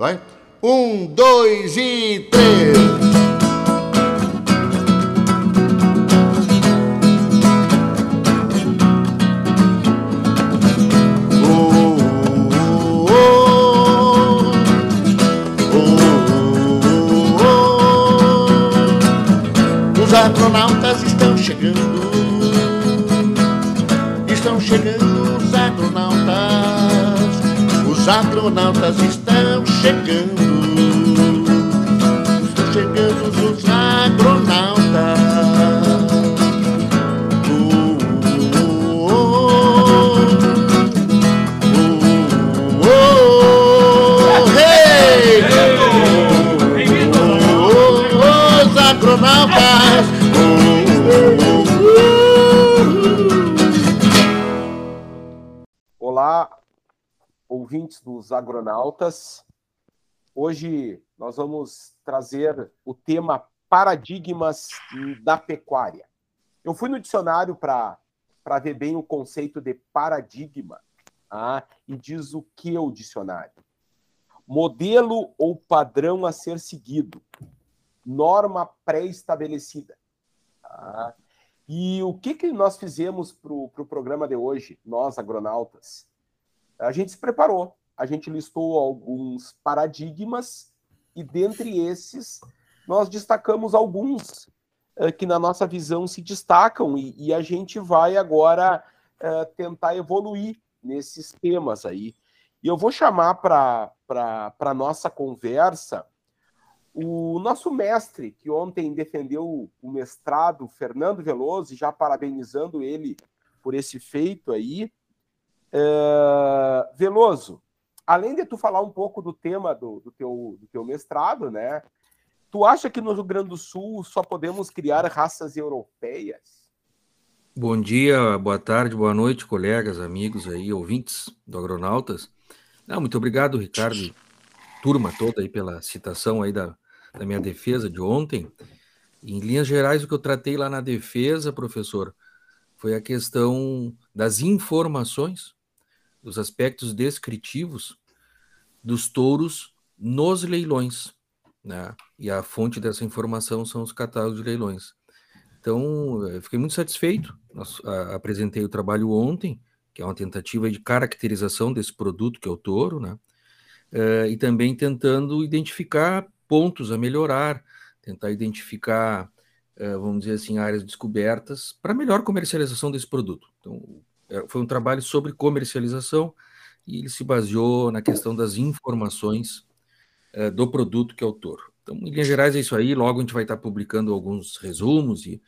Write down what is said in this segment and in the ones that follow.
Vai? Um, dois e três. Agronautas. Hoje nós vamos trazer o tema paradigmas da pecuária. Eu fui no dicionário para ver bem o conceito de paradigma ah, e diz o que o dicionário? Modelo ou padrão a ser seguido, norma pré-estabelecida. Tá? E o que, que nós fizemos para o pro programa de hoje, nós agronautas? A gente se preparou, a gente listou alguns paradigmas e dentre esses nós destacamos alguns eh, que na nossa visão se destacam e, e a gente vai agora eh, tentar evoluir nesses temas aí. E eu vou chamar para a nossa conversa o nosso mestre, que ontem defendeu o mestrado, Fernando Veloso, já parabenizando ele por esse feito aí. É... Veloso, além de tu falar um pouco do tema do, do, teu, do teu mestrado, né? Tu acha que no Rio Grande do Sul só podemos criar raças europeias? Bom dia, boa tarde, boa noite, colegas, amigos aí, ouvintes do Agronautas. Não, muito obrigado, Ricardo, turma toda aí pela citação aí da, da minha defesa de ontem. Em linhas gerais, o que eu tratei lá na defesa, professor, foi a questão das informações, dos aspectos descritivos dos touros nos leilões, né? E a fonte dessa informação são os catálogos de leilões. Então, eu fiquei muito satisfeito. Nós, a, apresentei o trabalho ontem, que é uma tentativa de caracterização desse produto que é o touro, né? Uh, e também tentando identificar pontos a melhorar, tentar identificar, uh, vamos dizer assim, áreas descobertas para melhor comercialização desse produto. Então, é, foi um trabalho sobre comercialização e ele se baseou na questão das informações uh, do produto que é o touro. Então, em linhas gerais, é isso aí. Logo a gente vai estar publicando alguns resumos e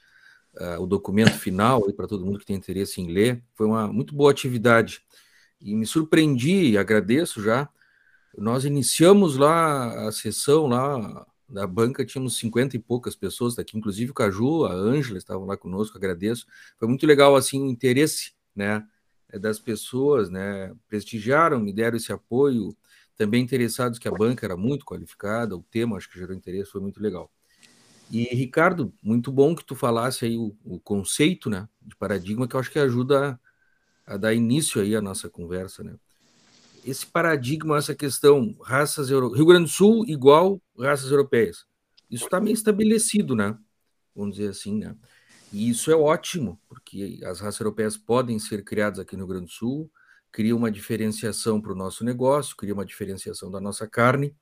uh, o documento final para todo mundo que tem interesse em ler. Foi uma muito boa atividade e me surpreendi e agradeço já nós iniciamos lá a sessão lá da banca, tínhamos 50 e poucas pessoas daqui, inclusive o Caju, a Ângela estavam lá conosco, agradeço. Foi muito legal assim o interesse, né, das pessoas, né, prestigiaram, me deram esse apoio, também interessados que a banca era muito qualificada, o tema acho que gerou interesse, foi muito legal. E Ricardo, muito bom que tu falasse aí o, o conceito, né, de paradigma que eu acho que ajuda a, a dar início aí à nossa conversa, né? esse paradigma, essa questão, raças Euro... Rio Grande do Sul igual raças europeias. Isso está meio estabelecido, né? Vamos dizer assim, né? E isso é ótimo, porque as raças europeias podem ser criadas aqui no Rio Grande do Sul, cria uma diferenciação para o nosso negócio, cria uma diferenciação da nossa carne.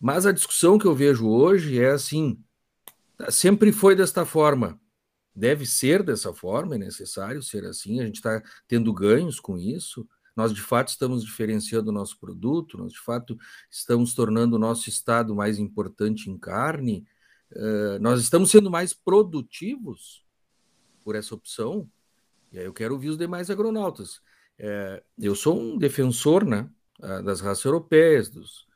Mas a discussão que eu vejo hoje é assim: sempre foi desta forma, deve ser dessa forma, é necessário ser assim, a gente está tendo ganhos com isso. Nós, de fato, estamos diferenciando o nosso produto, nós, de fato, estamos tornando o nosso estado mais importante em carne, uh, nós estamos sendo mais produtivos por essa opção. E aí eu quero ouvir os demais agronautas. É, eu sou um defensor né, das raças europeias, dos,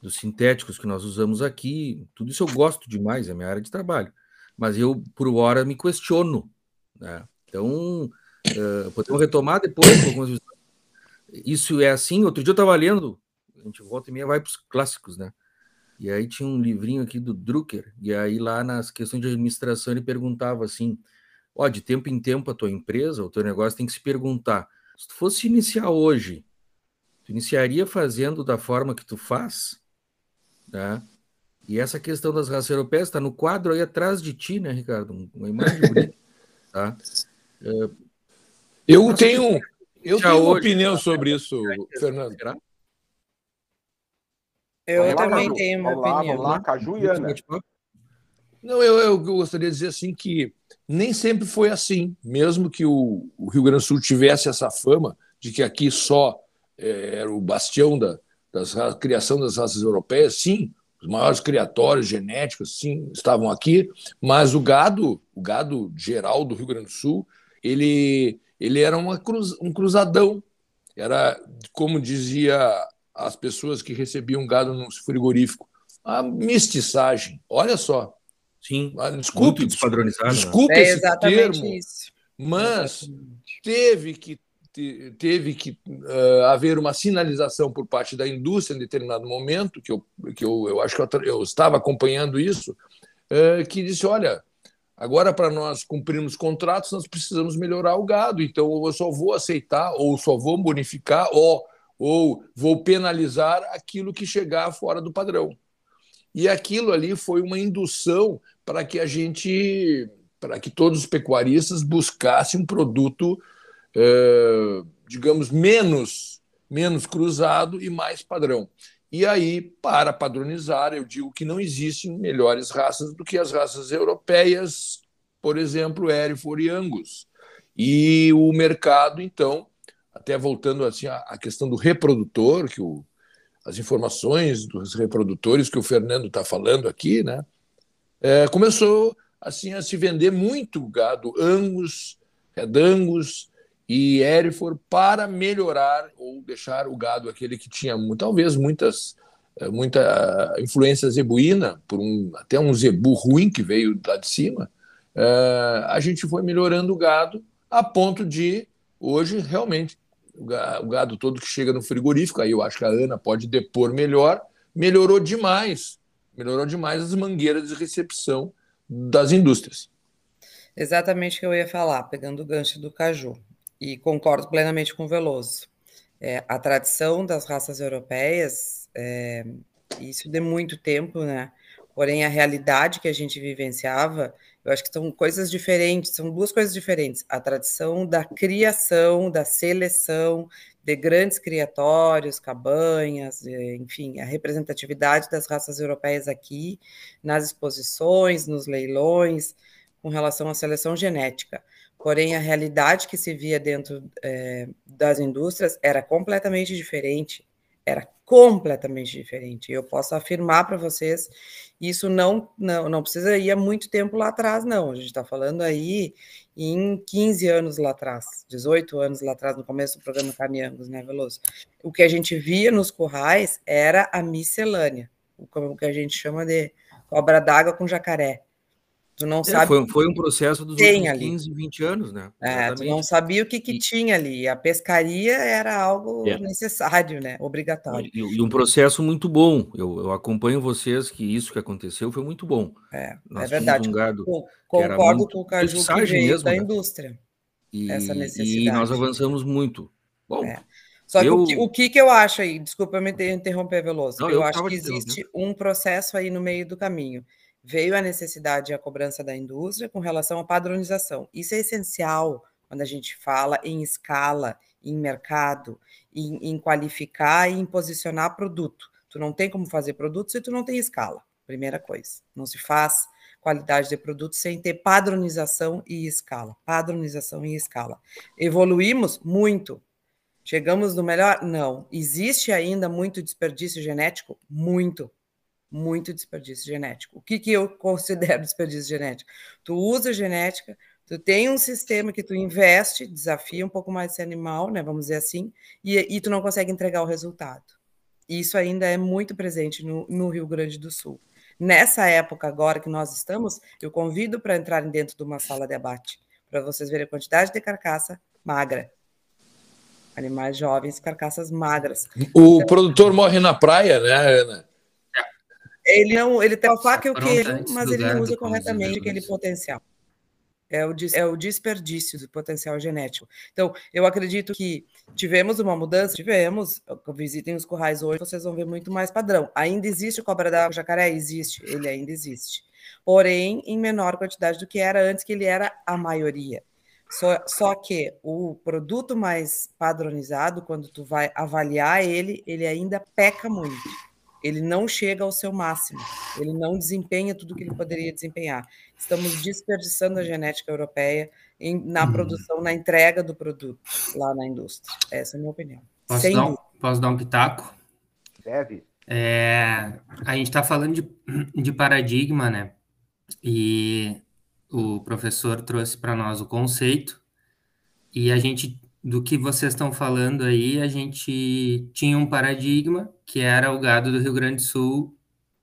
dos sintéticos que nós usamos aqui, tudo isso eu gosto demais, é minha área de trabalho. Mas eu, por hora, me questiono. Né? Então, uh, podemos retomar depois algumas isso é assim. Outro dia eu estava lendo, a gente volta e meia vai para os clássicos, né? E aí tinha um livrinho aqui do Drucker, e aí lá nas questões de administração ele perguntava assim: ó, de tempo em tempo a tua empresa, o teu negócio tem que se perguntar, se tu fosse iniciar hoje, tu iniciaria fazendo da forma que tu faz? Né? E essa questão das raças europeias está no quadro aí atrás de ti, né, Ricardo? Uma imagem bonita. Tá? É... Eu tenho, eu tenho uma opinião sobre isso, Fernando. Eu vamos também lá, tenho uma vamos opinião. Lá, vamos lá, Caju e Ana. Não, eu, eu, gostaria de dizer assim que nem sempre foi assim. Mesmo que o, o Rio Grande do Sul tivesse essa fama de que aqui só é, era o bastião da das, criação das raças europeias, sim, os maiores criatórios genéticos, sim, estavam aqui, mas o gado, o gado geral do Rio Grande do Sul, ele, ele era uma cruz, um cruzadão. Era, como dizia as pessoas que recebiam gado no frigorífico, a mestiçagem. Olha só. Sim. Ah, desculpe, muito despadronizado. Né? Desculpe né? esse é termo, isso. mas exatamente. teve que teve que uh, haver uma sinalização por parte da indústria em determinado momento, que eu, que eu, eu acho que eu, eu estava acompanhando isso, uh, que disse: olha, agora para nós cumprirmos contratos, nós precisamos melhorar o gado, então eu só vou aceitar, ou só vou bonificar, ou, ou vou penalizar aquilo que chegar fora do padrão. E aquilo ali foi uma indução para que a gente, para que todos os pecuaristas buscassem um produto é, digamos, menos, menos cruzado e mais padrão. E aí, para padronizar, eu digo que não existem melhores raças do que as raças europeias, por exemplo, Hereford e Angus. E o mercado, então, até voltando assim à questão do reprodutor, que o, as informações dos reprodutores que o Fernando está falando aqui, né, é, começou assim a se vender muito gado Angus, Red Angus, e Hereford para melhorar ou deixar o gado aquele que tinha talvez muitas eh, muita influência zebuína por um até um zebu ruim que veio lá de cima uh, a gente foi melhorando o gado a ponto de hoje realmente o gado todo que chega no frigorífico aí eu acho que a Ana pode depor melhor melhorou demais melhorou demais as mangueiras de recepção das indústrias exatamente o que eu ia falar pegando o gancho do caju e concordo plenamente com o Veloso. É, a tradição das raças europeias, é, isso de muito tempo, né? Porém, a realidade que a gente vivenciava, eu acho que são coisas diferentes, são duas coisas diferentes. A tradição da criação, da seleção de grandes criatórios, cabanhas, é, enfim, a representatividade das raças europeias aqui, nas exposições, nos leilões, com relação à seleção genética. Porém, a realidade que se via dentro é, das indústrias era completamente diferente. Era completamente diferente. Eu posso afirmar para vocês, isso não, não, não precisa ir há muito tempo lá atrás, não. A gente está falando aí em 15 anos lá atrás, 18 anos lá atrás, no começo do programa Caminhangos, né, Veloso? O que a gente via nos currais era a miscelânea, o que a gente chama de cobra d'água com jacaré. Tu não é, sabe. Foi, foi, um processo dos últimos ali. 15, 20 anos, né? É, tu não sabia o que, que tinha ali. A pescaria era algo é. necessário, né? Obrigatório. E, e, um processo muito bom. Eu, eu, acompanho vocês que isso que aconteceu foi muito bom. É, Nós é verdade. Um gado Concordo com o Caju que veio mesmo, da né? indústria. E, essa necessidade. E nós avançamos muito. Bom, é. Só eu... que o, que, o que, eu acho aí, desculpa me interromper, Veloso, não, eu, eu acho que existe um processo aí no meio do caminho veio a necessidade e a cobrança da indústria com relação à padronização. Isso é essencial quando a gente fala em escala, em mercado, em, em qualificar e em posicionar produto. Tu não tem como fazer produto se tu não tem escala. Primeira coisa. Não se faz qualidade de produto sem ter padronização e escala. Padronização e escala. Evoluímos muito. Chegamos no melhor? Não. Existe ainda muito desperdício genético? Muito muito desperdício genético. O que, que eu considero desperdício genético? Tu usa genética, tu tem um sistema que tu investe, desafia um pouco mais esse animal, né? Vamos dizer assim, e, e tu não consegue entregar o resultado. Isso ainda é muito presente no, no Rio Grande do Sul. Nessa época agora que nós estamos, eu convido para entrarem dentro de uma sala de abate, para vocês verem a quantidade de carcaça magra. Animais jovens, carcaças magras. O então, produtor morre na praia, né, Ana? Ele não, ele tem a faca e o queijo, mas ele não usa corretamente aquele potencial. é o, é o desperdício do potencial genético. Então, eu acredito que tivemos uma mudança, tivemos, visitem os currais hoje, vocês vão ver muito mais padrão. Ainda existe o cobra d'água jacaré? Existe, ele ainda existe. Porém, em menor quantidade do que era antes, que ele era a maioria. Só, só que o produto mais padronizado, quando tu vai avaliar ele, ele ainda peca muito ele não chega ao seu máximo, ele não desempenha tudo que ele poderia desempenhar. Estamos desperdiçando a genética europeia em, na hum. produção, na entrega do produto lá na indústria. Essa é a minha opinião. Posso, dar um, posso dar um pitaco? Deve. É, a gente está falando de, de paradigma, né? E o professor trouxe para nós o conceito, e a gente do que vocês estão falando aí, a gente tinha um paradigma que era o gado do Rio Grande do Sul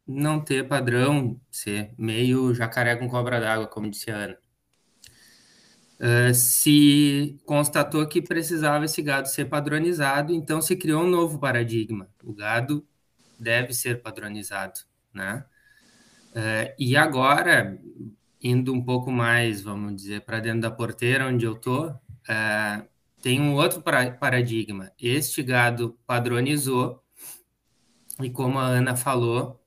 não ter padrão, ser meio jacaré com cobra d'água, como disse a Ana. Uh, se constatou que precisava esse gado ser padronizado, então se criou um novo paradigma. O gado deve ser padronizado, né? Uh, e agora, indo um pouco mais, vamos dizer, para dentro da porteira onde eu tô, uh, tem um outro paradigma. Este gado padronizou, e como a Ana falou,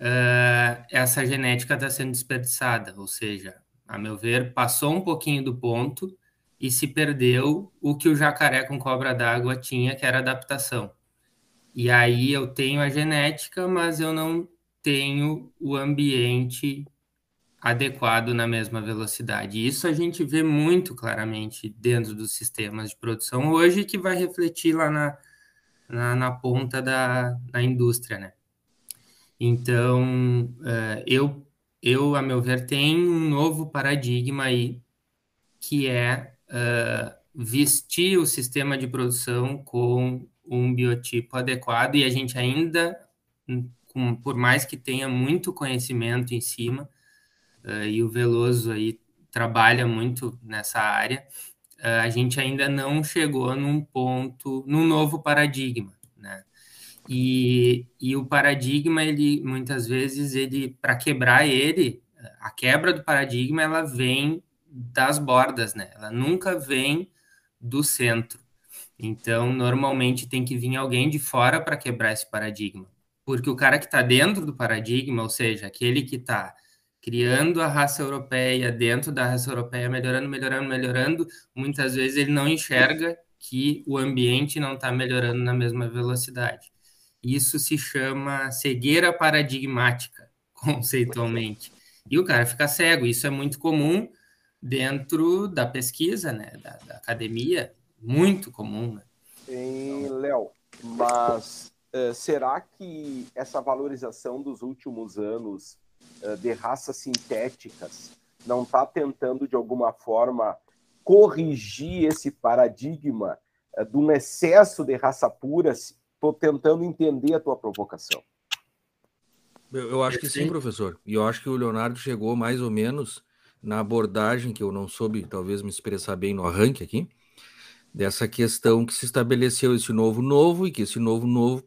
uh, essa genética está sendo desperdiçada, ou seja, a meu ver, passou um pouquinho do ponto e se perdeu o que o jacaré com cobra d'água tinha, que era adaptação. E aí eu tenho a genética, mas eu não tenho o ambiente adequado na mesma velocidade. Isso a gente vê muito claramente dentro dos sistemas de produção hoje, que vai refletir lá na, na, na ponta da, da indústria, né? Então, uh, eu, eu, a meu ver, tem um novo paradigma aí, que é uh, vestir o sistema de produção com um biotipo adequado, e a gente ainda, com, por mais que tenha muito conhecimento em cima, uh, e o Veloso aí trabalha muito nessa área, uh, a gente ainda não chegou num ponto, num novo paradigma, né? E, e o paradigma, ele muitas vezes, ele para quebrar ele, a quebra do paradigma, ela vem das bordas, né? Ela nunca vem do centro. Então, normalmente tem que vir alguém de fora para quebrar esse paradigma. Porque o cara que está dentro do paradigma, ou seja, aquele que está criando a raça europeia dentro da raça europeia, melhorando, melhorando, melhorando, muitas vezes ele não enxerga que o ambiente não está melhorando na mesma velocidade. Isso se chama cegueira paradigmática, conceitualmente. E o cara fica cego. Isso é muito comum dentro da pesquisa, né, da, da academia, muito comum. Né? Léo, mas uh, será que essa valorização dos últimos anos de raças sintéticas não está tentando, de alguma forma, corrigir esse paradigma uh, de um excesso de raça pura? Estou tentando entender a tua provocação. Eu, eu acho que sim, professor. E eu acho que o Leonardo chegou mais ou menos na abordagem que eu não soube, talvez, me expressar bem no arranque aqui, dessa questão que se estabeleceu esse novo novo e que esse novo novo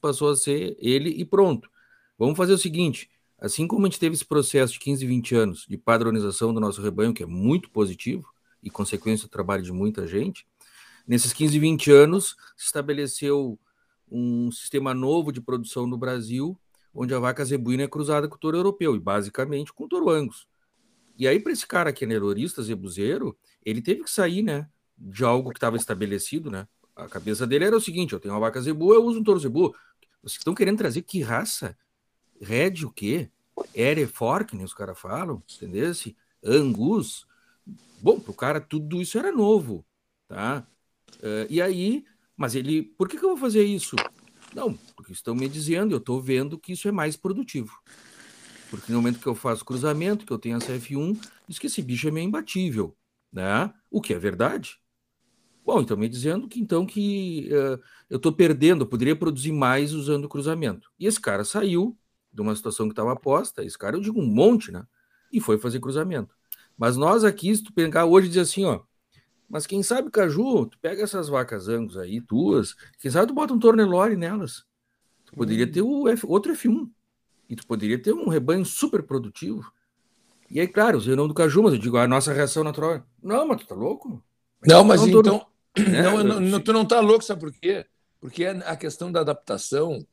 passou a ser ele e pronto. Vamos fazer o seguinte: Assim como a gente teve esse processo de 15, 20 anos de padronização do nosso rebanho, que é muito positivo e consequência do trabalho de muita gente, nesses 15, 20 anos se estabeleceu um sistema novo de produção no Brasil, onde a vaca zebuína é cruzada com o touro europeu, e basicamente com o touro angus. E aí, para esse cara que é neurorista, zebuzeiro, ele teve que sair, né, de algo que estava estabelecido, né? A cabeça dele era o seguinte: eu tenho uma vaca zebu, eu uso um touro zebu. Vocês estão querendo trazer que raça? Red o quê? Erefork, né, os caras falam, entendeu? Angus. Bom, pro cara tudo isso era novo, tá? Uh, e aí, mas ele, por que, que eu vou fazer isso? Não, porque estão me dizendo, eu estou vendo que isso é mais produtivo. Porque no momento que eu faço cruzamento, que eu tenho essa F1, diz que esse bicho é meio imbatível, né? O que é verdade. Bom, então me dizendo que então que uh, eu estou perdendo, eu poderia produzir mais usando cruzamento. E esse cara saiu, de uma situação que estava posta, esse cara eu digo um monte, né? E foi fazer cruzamento. Mas nós aqui, se tu pegar hoje e dizer assim, ó, mas quem sabe, Caju, tu pega essas vacas angus aí, tuas, quem sabe tu bota um tornelore nelas. Tu poderia hum. ter o F, outro F1. E tu poderia ter um rebanho super produtivo. E aí, claro, o nome do caju, mas eu digo, a nossa reação natural. Não, mas tu tá louco? Não, mas não, então. É, não, não, não, tu não tá louco, sabe por quê? Porque é a questão da adaptação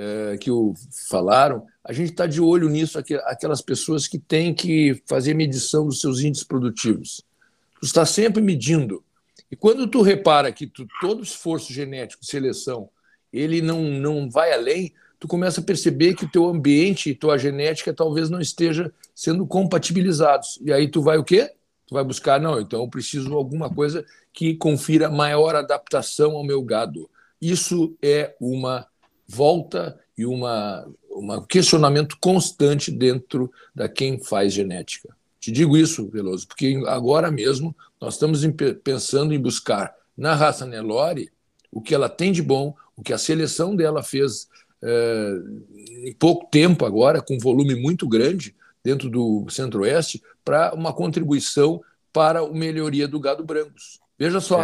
é, que o falaram, a gente está de olho nisso, aquelas pessoas que têm que fazer medição dos seus índices produtivos. Tu está sempre medindo. E quando tu repara que tu, todo esforço genético, seleção, ele não, não vai além, tu começa a perceber que o teu ambiente e tua genética talvez não esteja sendo compatibilizados. E aí tu vai o quê? Tu vai buscar, não, então eu preciso de alguma coisa que confira maior adaptação ao meu gado. Isso é uma volta e uma, um questionamento constante dentro da quem faz genética. Te digo isso, Veloso, porque agora mesmo nós estamos pensando em buscar na raça Nelore o que ela tem de bom, o que a seleção dela fez é, em pouco tempo agora, com um volume muito grande dentro do Centro-Oeste, para uma contribuição para a melhoria do gado brancos. Veja só,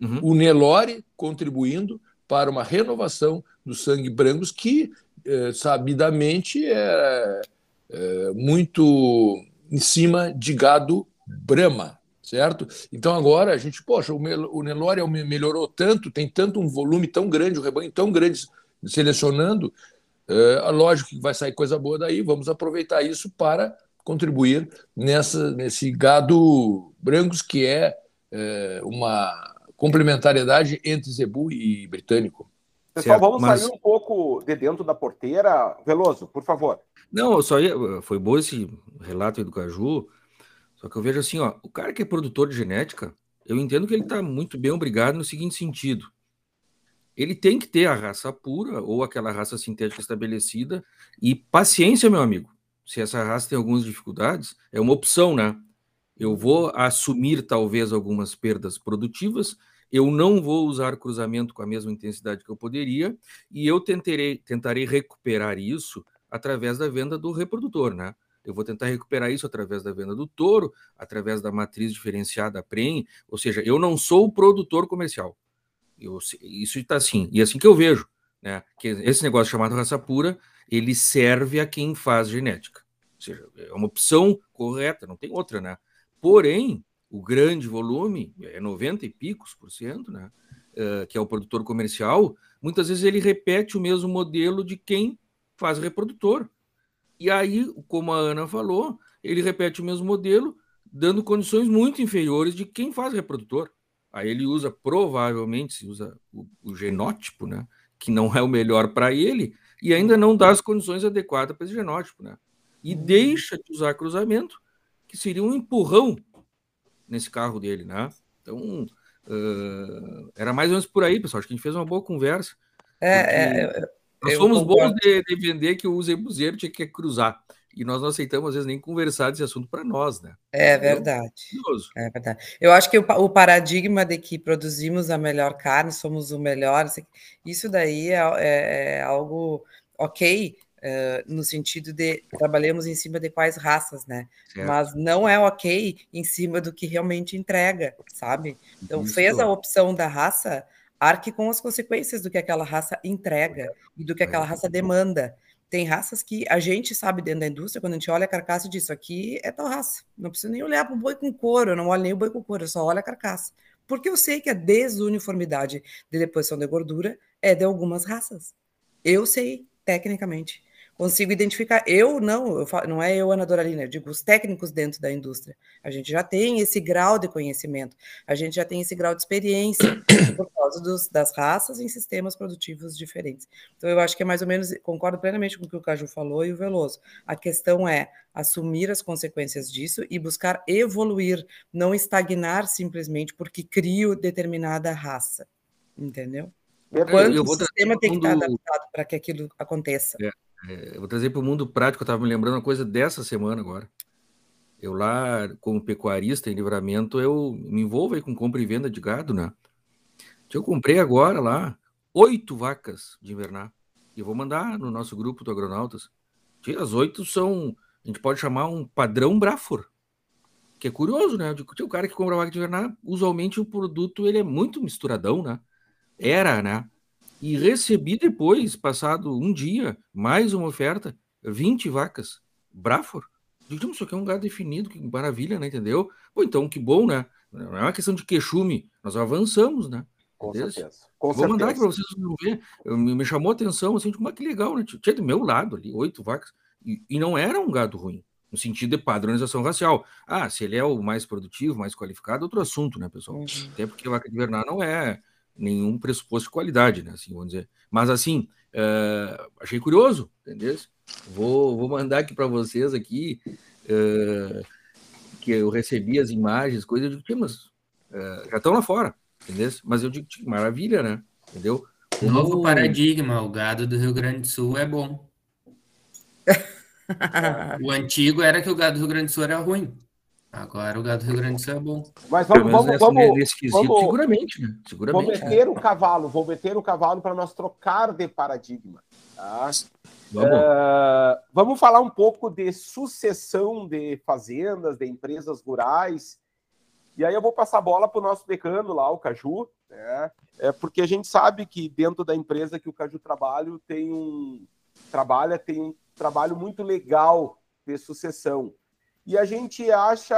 uhum. o Nelore contribuindo para uma renovação do sangue brancos que, é, sabidamente, é, é muito em cima de gado Brahma, certo? Então agora a gente, poxa, o, o Nelore melhorou tanto, tem tanto um volume tão grande, um rebanho tão grande selecionando, é, lógico que vai sair coisa boa daí, vamos aproveitar isso para contribuir nessa, nesse gado brancos que é, é uma complementariedade entre zebu e britânico. Pessoal, certo, vamos mas... sair um pouco de dentro da porteira. Veloso, por favor. Não, só ia... foi bom esse relato aí do Caju, só que eu vejo assim, ó, o cara que é produtor de genética, eu entendo que ele está muito bem obrigado no seguinte sentido. Ele tem que ter a raça pura ou aquela raça sintética estabelecida e paciência, meu amigo. Se essa raça tem algumas dificuldades, é uma opção, né? Eu vou assumir talvez algumas perdas produtivas, eu não vou usar cruzamento com a mesma intensidade que eu poderia, e eu tentarei, tentarei recuperar isso através da venda do reprodutor, né? Eu vou tentar recuperar isso através da venda do touro, através da matriz diferenciada PREM, ou seja, eu não sou o produtor comercial. Eu, isso está assim, e é assim que eu vejo, né? Que esse negócio chamado raça pura, ele serve a quem faz genética. Ou seja, é uma opção correta, não tem outra, né? Porém, o grande volume, é 90 e picos por cento, né? Uh, que é o produtor comercial, muitas vezes ele repete o mesmo modelo de quem faz reprodutor. E aí, como a Ana falou, ele repete o mesmo modelo, dando condições muito inferiores de quem faz reprodutor. Aí ele usa, provavelmente, se usa o, o genótipo, né? Que não é o melhor para ele, e ainda não dá as condições adequadas para esse genótipo, né? E uhum. deixa de usar cruzamento, que seria um empurrão nesse carro dele, né? Então, uh, era mais ou menos por aí, pessoal. Acho que a gente fez uma boa conversa. É, é nós somos bons de, de, vender que o Zebuzeiro tinha que cruzar. E nós não aceitamos, às vezes, nem conversar desse assunto para nós, né? É verdade. É verdade. Eu acho que o, o, paradigma de que produzimos a melhor carne, somos o melhor, isso daí é, é, é algo ok, Uh, no sentido de trabalhamos em cima de quais raças, né? Certo. Mas não é ok em cima do que realmente entrega, sabe? Então, Isso. fez a opção da raça, arque com as consequências do que aquela raça entrega e do que aquela raça demanda. Tem raças que a gente sabe dentro da indústria, quando a gente olha a carcaça disso aqui é tal raça. Não preciso nem olhar para o boi com couro, eu não olho nem o boi com couro, eu só olho a carcaça. Porque eu sei que a desuniformidade de deposição de gordura é de algumas raças. Eu sei, tecnicamente consigo identificar. Eu não, eu falo, não é eu, Ana Doralina, eu digo os técnicos dentro da indústria. A gente já tem esse grau de conhecimento, a gente já tem esse grau de experiência por causa dos, das raças em sistemas produtivos diferentes. Então, eu acho que é mais ou menos, concordo plenamente com o que o Caju falou e o Veloso. A questão é assumir as consequências disso e buscar evoluir, não estagnar simplesmente porque crio determinada raça. Entendeu? Quanto o sistema tem que estar adaptado para que aquilo aconteça. É. É, eu vou trazer para o mundo prático, eu estava me lembrando uma coisa dessa semana agora. Eu lá, como pecuarista em livramento, eu me envolvo aí com compra e venda de gado, né? Eu comprei agora lá oito vacas de invernar. E vou mandar no nosso grupo do Agronautas. As oito são, a gente pode chamar um padrão Brafor. Que é curioso, né? O cara que compra vaca de invernar, usualmente o produto ele é muito misturadão, né? Era, né? E recebi depois, passado um dia, mais uma oferta, 20 vacas. Brafor? Isso aqui é um gado definido, que maravilha, né? Entendeu? Pô, então que bom, né? Não é uma questão de queixume, nós avançamos, né? Com certeza. Com Vou certeza. mandar aqui para vocês ver. Me, chamou a atenção, assim, como é que legal, né? Tinha do meu lado ali, oito vacas, e, e não era um gado ruim no sentido de padronização racial. Ah, se ele é o mais produtivo, mais qualificado, outro assunto, né, pessoal? Uhum. Até porque vaca de Bernard não é nenhum pressuposto de qualidade, né, assim, vamos dizer. Mas, assim, uh, achei curioso, entendeu? Vou, vou mandar aqui para vocês aqui, uh, que eu recebi as imagens, coisas, eu digo, mas uh, já estão lá fora, entendeu? Mas eu digo, maravilha, né, entendeu? Como... Novo paradigma, o gado do Rio Grande do Sul é bom. o antigo era que o gado do Rio Grande do Sul era ruim. Agora o gado do Rio Grande do Sul é bom. Mas vamos, vamos, nessa, vamos, nesse quesito, vamos, seguramente, né? Seguramente. Vou meter o cavalo, vou meter o cavalo para nós trocar de paradigma. Tá? Vamos. Uh, vamos falar um pouco de sucessão de fazendas, de empresas rurais. E aí eu vou passar a bola para o nosso decano lá, o Caju, né? É porque a gente sabe que dentro da empresa que o Caju trabalha tem um trabalha tem um trabalho muito legal de sucessão. E a gente acha,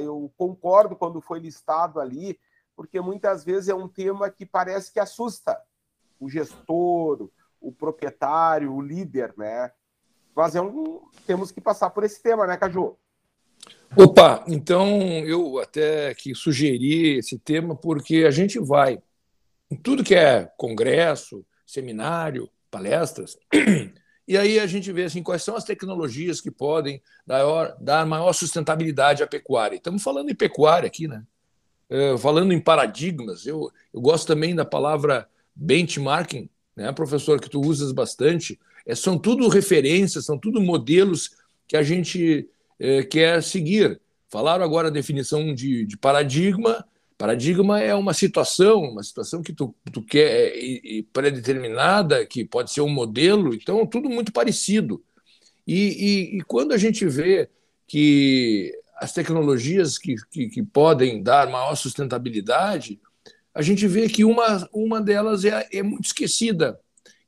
eu concordo quando foi listado ali, porque muitas vezes é um tema que parece que assusta o gestor, o proprietário, o líder, né? Mas é um, temos que passar por esse tema, né, Caju? Opa, então eu até que sugeri esse tema porque a gente vai em tudo que é congresso, seminário, palestras, E aí a gente vê assim, quais são as tecnologias que podem dar, maior sustentabilidade à pecuária. Estamos falando em pecuária aqui, né? É, falando em paradigmas, eu, eu gosto também da palavra benchmarking, né, professor, que tu usas bastante. É, são tudo referências, são tudo modelos que a gente é, quer seguir. Falaram agora a definição de, de paradigma, Paradigma é uma situação, uma situação que tu, tu quer e, e pré-determinada, que pode ser um modelo, então tudo muito parecido. E, e, e, quando a gente vê que as tecnologias que, que, que, podem dar maior sustentabilidade, a gente vê que uma, uma delas é, é muito esquecida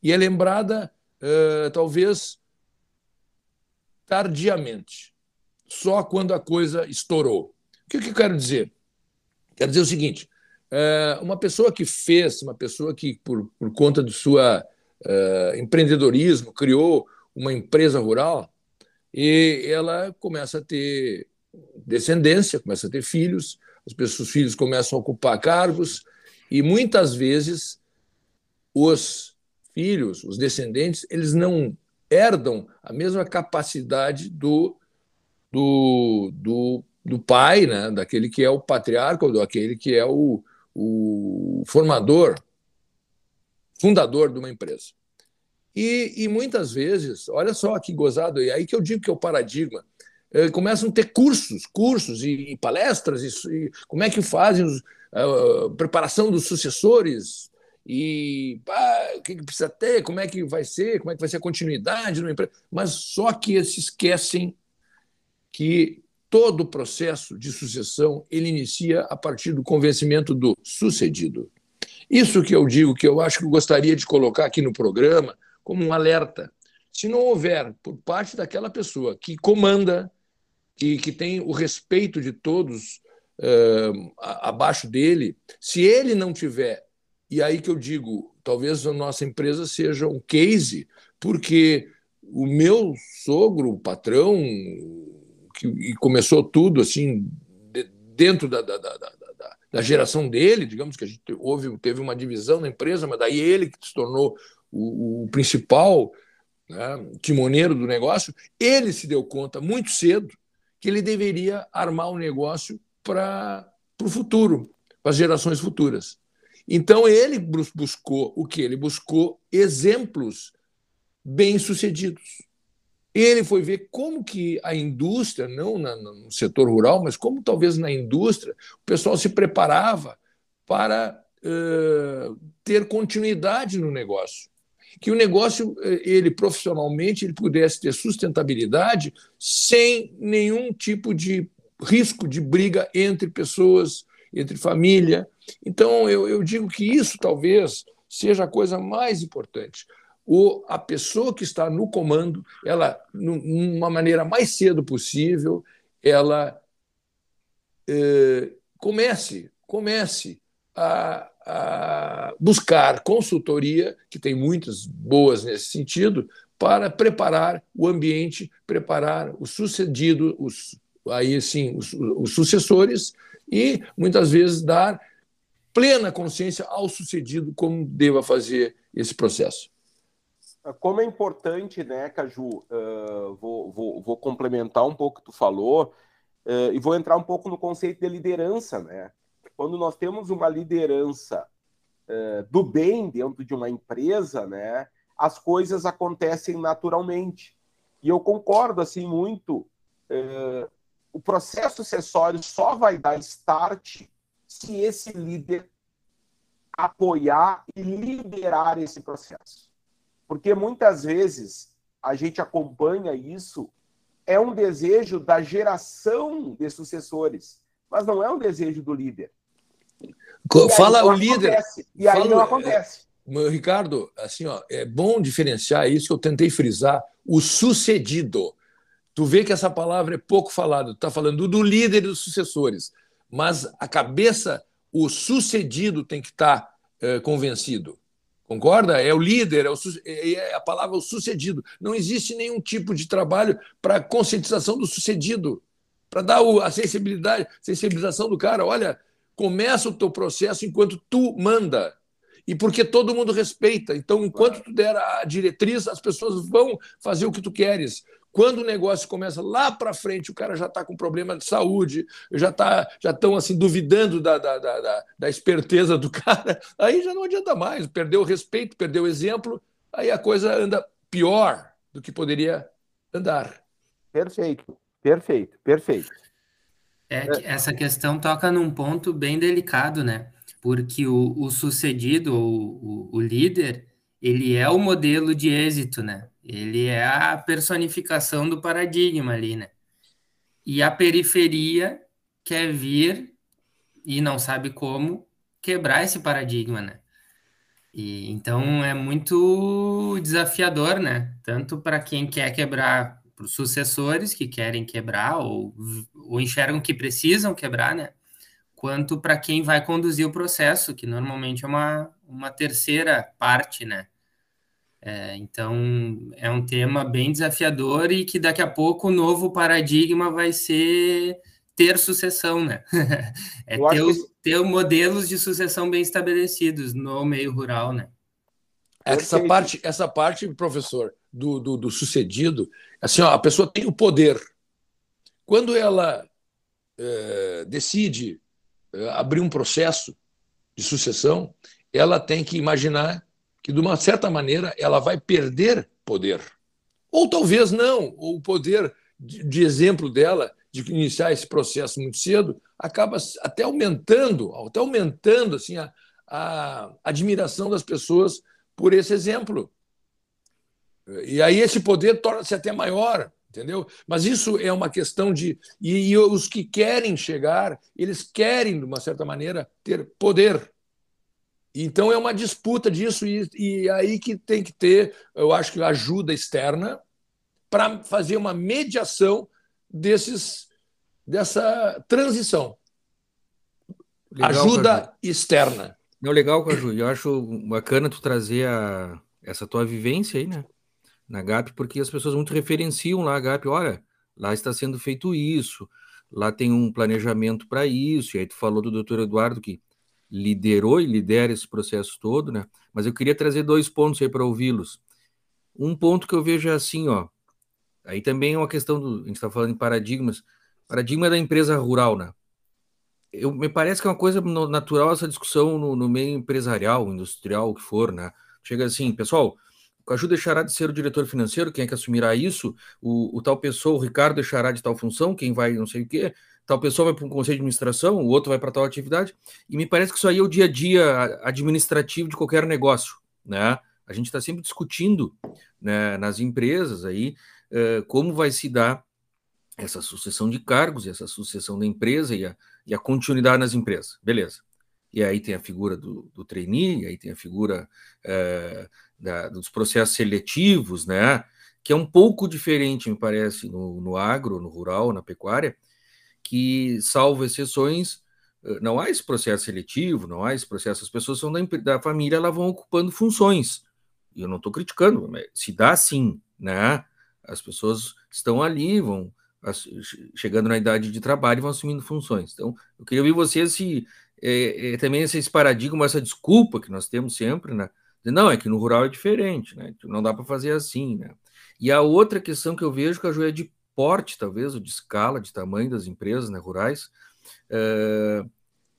e é lembrada, uh, talvez, tardiamente, só quando a coisa estourou. O que, que eu quero dizer? Quero dizer o seguinte: é, uma pessoa que fez, uma pessoa que, por, por conta do seu é, empreendedorismo, criou uma empresa rural, e ela começa a ter descendência, começa a ter filhos, as pessoas, os filhos começam a ocupar cargos, e muitas vezes os filhos, os descendentes, eles não herdam a mesma capacidade do, do, do do pai, né, daquele que é o patriarca, daquele que é o, o formador, fundador de uma empresa. E, e, muitas vezes, olha só que gozado, e aí que eu digo que é o paradigma, eh, começam a ter cursos, cursos e, e palestras, e, e, como é que fazem a uh, preparação dos sucessores, e pá, o que, que, precisa ter, como é que vai ser, como é que vai ser a continuidade numa empresa, mas só que se esquecem que todo o processo de sucessão ele inicia a partir do convencimento do sucedido. Isso que eu digo, que eu acho que eu gostaria de colocar aqui no programa como um alerta. Se não houver, por parte daquela pessoa que comanda, que, que tem o respeito de todos uh, abaixo dele, se ele não tiver, e aí que eu digo, talvez a nossa empresa seja um case, porque o meu sogro, o patrão, que, e começou tudo assim de, dentro da, da, da, da, geração dele, digamos que a gente houve, teve uma divisão na empresa, mas daí ele que se tornou o, o principal né, timoneiro do negócio, ele se deu conta muito cedo que ele deveria armar o um negócio para o futuro, para as gerações futuras. Então ele buscou o que? Ele buscou exemplos bem-sucedidos. Ele foi ver como que a indústria, não no setor rural, mas como talvez na indústria, o pessoal se preparava para uh, ter continuidade no negócio. Que o negócio, ele profissionalmente, ele pudesse ter sustentabilidade sem nenhum tipo de risco de briga entre pessoas, entre família. Então, eu, eu digo que isso talvez seja a coisa mais importante o, a pessoa que está no comando, ela, numa maneira mais cedo possível, ela eh, comece, comece a, a buscar consultoria, que tem muitas boas nesse sentido, para preparar o ambiente, preparar o sucedido, os, aí sim, os, os sucessores, e muitas vezes dar plena consciência ao sucedido como deva fazer esse processo. Como é importante, né, Caju? Uh, vou, vou, vou, complementar um pouco o que tu falou uh, e vou entrar um pouco no conceito de liderança, né? Quando nós temos uma liderança uh, do bem dentro de uma empresa, né, as coisas acontecem naturalmente. E eu concordo assim muito. o processo sucessório só vai dar start se esse líder apoiar e liderar esse processo. Porque muitas vezes a gente acompanha isso, é um desejo da geração de sucessores, mas não é um desejo do líder. Fala o líder. Acontece, e aí fala, não acontece. É, Ricardo, assim, ó, é bom diferenciar isso que eu tentei frisar, o sucedido. Tu vê que essa palavra é pouco falada, tu está falando do líder e dos sucessores, mas a cabeça, o sucedido tem que estar tá, é, convencido. Concorda? É o líder, é, o, é, é a palavra o sucedido. Não existe nenhum tipo de trabalho para conscientização do sucedido, para dar a sensibilidade, sensibilização do cara. Olha, começa o teu processo enquanto tu manda. E porque todo mundo respeita. Então, enquanto tu der a diretriz, as pessoas vão fazer o que tu queres. Quando o negócio começa lá para frente, o cara já está com problema de saúde, já tá, já estão assim duvidando da, da, da, da, esperteza do cara, aí já não adianta mais, perdeu o respeito, perdeu o exemplo, aí a coisa anda pior do que poderia andar. Perfeito, perfeito, perfeito. É que essa questão toca num ponto bem delicado, né? Porque o, o sucedido, o, o, o líder, ele é o modelo de êxito, né? Ele é a personificação do paradigma ali, né? E a periferia quer vir e não sabe como quebrar esse paradigma, né? E então é muito desafiador, né? Tanto para quem quer quebrar, para os sucessores que querem quebrar ou, ou enxergam que precisam quebrar, né? Quanto para quem vai conduzir o processo, que normalmente é uma, uma terceira parte, né? É, então, é um tema bem desafiador e que daqui a pouco o novo paradigma vai ser ter sucessão, né? é ter, os, que... ter modelos de sucessão bem estabelecidos no meio rural, né? Essa parte, essa parte, professor, do, do, do sucedido, assim, ó, a pessoa tem o poder. Quando ela é, decide é, abrir um processo de sucessão, ela tem que imaginar que, de uma certa maneira, ela vai perder poder. Ou talvez não, o poder de, de exemplo dela de iniciar esse processo muito cedo acaba até aumentando, até aumentando assim a, a admiração das pessoas por esse exemplo. E aí esse poder torna-se até maior, entendeu? Mas isso é uma questão de. E, e, os que querem chegar, eles querem, de uma certa maneira, ter poder. Então é uma disputa disso, e, e aí que tem que ter, eu acho que ajuda externa para fazer uma mediação desses, dessa transição. Legal, ajuda Caju. externa. Não, legal, Caju. Eu acho bacana tu trazer a, essa tua vivência aí, né? Na GAP, porque as pessoas muito referenciam lá a GAP. Olha, lá está sendo feito isso, lá tem um planejamento para isso. E aí tu falou do doutor Eduardo que liderou e lidera esse processo todo, né? Mas eu queria trazer dois pontos aí para ouvi-los. Um ponto que eu vejo é assim, ó. Aí também é uma questão do. A gente está falando em paradigmas. Paradigma da empresa rural, né? Eu, me parece que é uma coisa natural essa discussão no, no meio empresarial, industrial, o que for, né? Chega assim, pessoal, o Caju deixará de ser o diretor financeiro, quem é que assumirá isso? O, o tal pessoa, o Ricardo, deixará de tal função, quem vai não sei o quê tal pessoa vai para um conselho de administração, o outro vai para tal atividade, e me parece que isso aí é o dia a dia administrativo de qualquer negócio, né? A gente está sempre discutindo né, nas empresas aí uh, como vai se dar essa sucessão de cargos, essa sucessão da empresa e a, e a continuidade nas empresas. Beleza. E aí tem a figura do, do trainee, aí tem a figura uh, da, dos processos seletivos, né? Que é um pouco diferente, me parece, no, no agro, no rural, na pecuária, que, salvo exceções, eh, não há esse processo seletivo, não há esse processo. As pessoas são da, da família, elas vão ocupando funções. E eu não estou criticando, se dá sim, né? As pessoas estão ali, vão chegando na idade de trabalho e vão assumindo funções. Então, eu queria ouvir vocês se é, é, também esse paradigma, essa desculpa que nós temos sempre, né? Não, é que no rural é diferente, né? Não dá para fazer assim, né? E a outra questão que eu vejo, a é de porte, talvez, ou de escala, de tamanho das empresas né, rurais. Uh,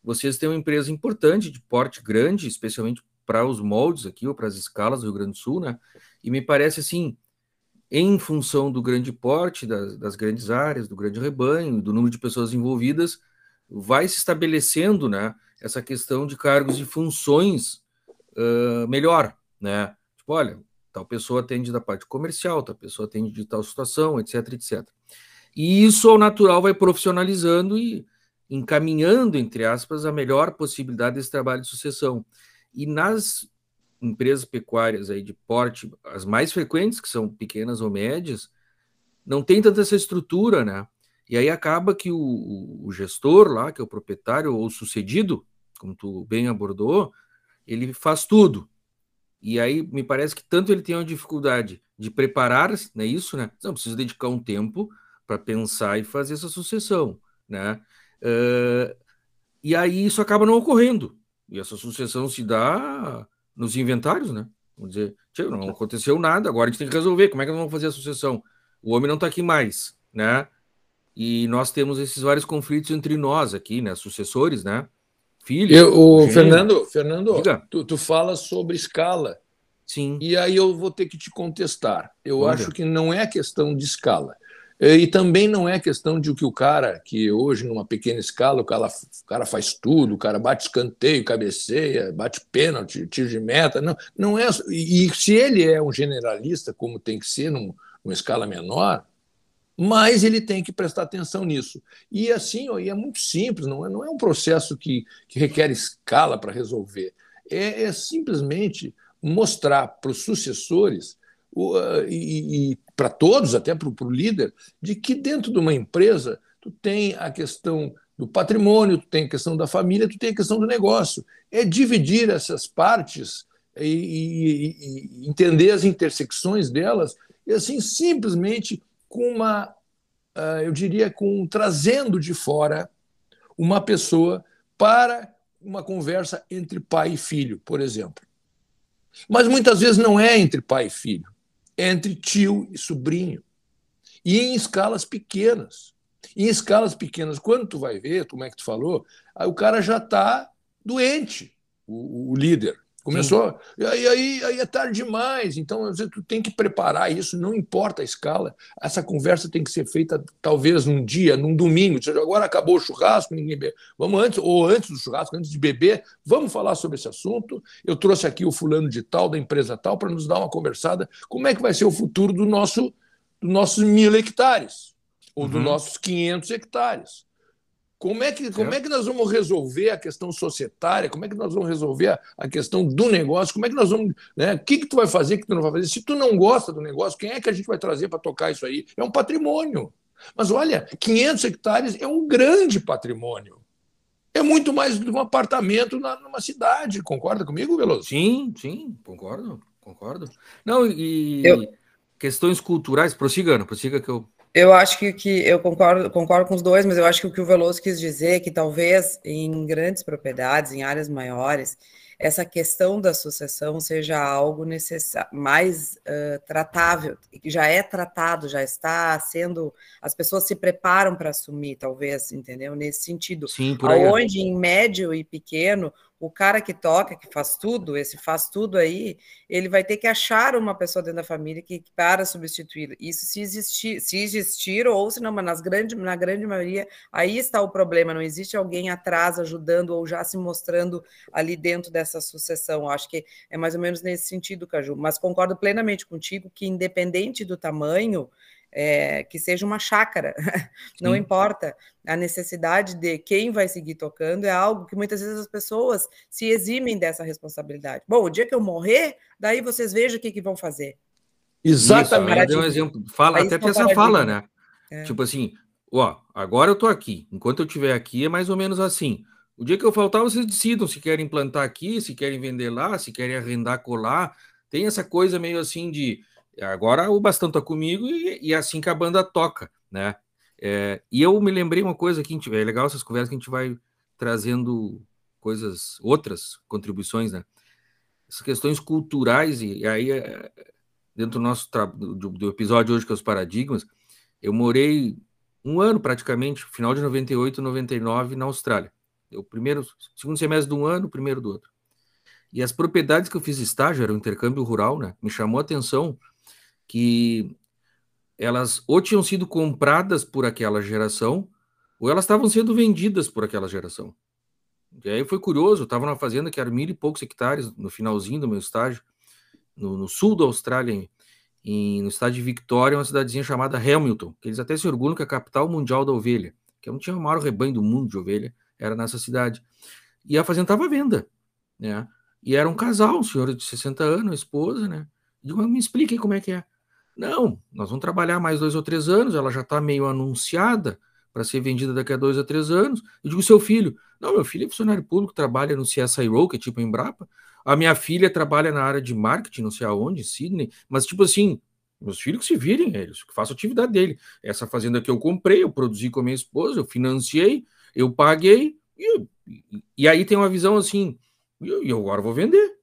vocês têm uma empresa importante, de porte grande, especialmente para os moldes aqui, ou para as escalas do Rio Grande do Sul, né? E me parece assim, em função do grande porte, das, das grandes áreas, do grande rebanho, do número de pessoas envolvidas, vai se estabelecendo, né? Essa questão de cargos e funções uh, melhor, né? Tipo, olha, tal pessoa atende da parte comercial, tal pessoa atende de tal situação, etc, etc. E isso, ao natural, vai profissionalizando e encaminhando, entre aspas, a melhor possibilidade desse trabalho de sucessão. E nas empresas pecuárias aí de porte, as mais frequentes, que são pequenas ou médias, não tem tanta essa estrutura, né? E aí acaba que o, o gestor lá, que é o proprietário ou sucedido, como tu bem abordou, ele faz tudo. E aí me parece que tanto ele tem uma dificuldade de preparar, né, isso, né? Não, precisa dedicar um tempo para pensar e fazer essa sucessão, né? Uh, e aí isso acaba não ocorrendo. E essa sucessão se dá nos inventários, né? Vamos dizer, não aconteceu nada, agora a gente tem que resolver. Como é que nós vamos fazer a sucessão? O homem não está aqui mais, né? E nós temos esses vários conflitos entre nós aqui, né? Sucessores, né? Filho. Eu, o Fernando, Fernando, tu, tu fala sobre escala. Sim. E aí eu vou ter que te contestar. Eu acho que não é questão de escala. E também não é questão de que o cara, que hoje, numa pequena escala, o cara, o cara faz tudo, o cara bate escanteio, cabeceia, bate pênalti, tiro de meta. Não, não é. E se ele é um generalista, como tem que ser num, numa escala menor, mas ele tem que prestar atenção nisso. E assim, ó, e é muito simples, não é, não é um processo que, que requer escala para resolver. É, é, simplesmente mostrar para os sucessores uh, e, e para todos, até para o líder, de que dentro de uma empresa tu tem a questão do patrimônio, tu tem a questão da família, tu tem a questão do negócio. É dividir essas partes e, e, e entender as intersecções delas e assim simplesmente com uma, ah, eu diria, com trazendo de fora uma pessoa para uma conversa entre pai e filho, por exemplo. Mas muitas vezes não é entre pai e filho, é entre tio e sobrinho. E em escalas pequenas. Em escalas pequenas, quando tu vai ver, como é que tu falou, o cara já está doente, o, o líder. Começou. E aí, aí, aí, é tarde demais. Então, tu tem que preparar isso, não importa a escala. Essa conversa tem que ser feita, talvez, num dia, num domingo. Agora acabou o churrasco, ninguém bebe. Vamos antes, ou antes do churrasco, antes de beber, vamos falar sobre esse assunto. Eu trouxe aqui o fulano de tal, da empresa tal, para nos dar uma conversada. Como é que vai ser o futuro do nosso, dos nossos mil hectares? Ou uhum. dos nossos 500 hectares? Como é, que, como é que nós vamos resolver a questão societária? Como é que nós vamos resolver a, a questão do negócio? Como é que nós vamos. Né? O que, que tu vai fazer, que tu não vai fazer? Se tu não gosta do negócio, quem é que a gente vai trazer para tocar isso aí? É um patrimônio. Mas olha, 500 hectares é um grande patrimônio. É muito mais do que um apartamento na, numa cidade. Concorda comigo, Veloso? Sim, sim, concordo, concordo. Não, e eu... questões culturais, prossiga, Ana, prossiga que eu eu acho que, que eu concordo, concordo com os dois, mas eu acho que o que o Veloso quis dizer é que talvez em grandes propriedades, em áreas maiores, essa questão da sucessão seja algo necessário, mais uh, tratável, que já é tratado, já está sendo, as pessoas se preparam para assumir, talvez, entendeu? Nesse sentido. Sim, por aí. Onde em médio e pequeno o cara que toca, que faz tudo, esse faz tudo aí, ele vai ter que achar uma pessoa dentro da família que para substituir. Isso se existir, se existir ou se não, mas nas grande, na grande maioria, aí está o problema. Não existe alguém atrás ajudando ou já se mostrando ali dentro dessa sucessão. acho que é mais ou menos nesse sentido, Caju. Mas concordo plenamente contigo que, independente do tamanho, é, que seja uma chácara, não Sim. importa. A necessidade de quem vai seguir tocando é algo que muitas vezes as pessoas se eximem dessa responsabilidade. Bom, o dia que eu morrer, daí vocês vejam o que, que vão fazer. Exatamente. Isso, um exemplo. Fala, até tem essa fala, né? É. Tipo assim, ó, agora eu tô aqui. Enquanto eu estiver aqui, é mais ou menos assim. O dia que eu faltar, vocês decidam se querem plantar aqui, se querem vender lá, se querem arrendar colar. Tem essa coisa meio assim de agora o bastão tá comigo e, e é assim que a banda toca, né? É, e eu me lembrei uma coisa que é legal essas conversas que a gente vai trazendo coisas, outras contribuições, né? Essas questões culturais, e, aí, é, dentro do nosso do, do, episódio hoje, que é os paradigmas, eu morei um ano praticamente, final de 98, 99, na Austrália. O primeiro, segundo semestre de um ano, primeiro do outro. E as propriedades que eu fiz estágio, era um intercâmbio rural, né? Me chamou a atenção que elas ou tinham sido compradas por aquela geração, ou elas estavam sendo vendidas por aquela geração. E aí foi curioso, eu estava numa fazenda que era mil e poucos hectares, no finalzinho do meu estágio, no, no sul da Austrália, em, no estado de Victoria, uma cidadezinha chamada Hamilton, que eles até se orgulham que é a capital mundial da ovelha, que é tinha o maior rebanho do mundo de ovelha, era nessa cidade. E a fazenda estava à venda, né? E era um casal, um senhor de 60 anos, esposa, né? Me expliquem como é que é. Não, nós vamos trabalhar mais dois ou três anos, ela já está meio anunciada para ser vendida daqui a dois a três anos. Eu digo, seu filho, não, meu filho é funcionário público, trabalha no CSIRO, que é tipo Embrapa. A minha filha trabalha na área de marketing, não sei aonde, Sydney, mas tipo assim, meus filhos que se virem, eles que façam a atividade dele. Essa fazenda que eu comprei, eu produzi com a minha esposa, eu financiei, eu paguei, e, e aí tem uma visão assim, e eu, eu agora vou vender.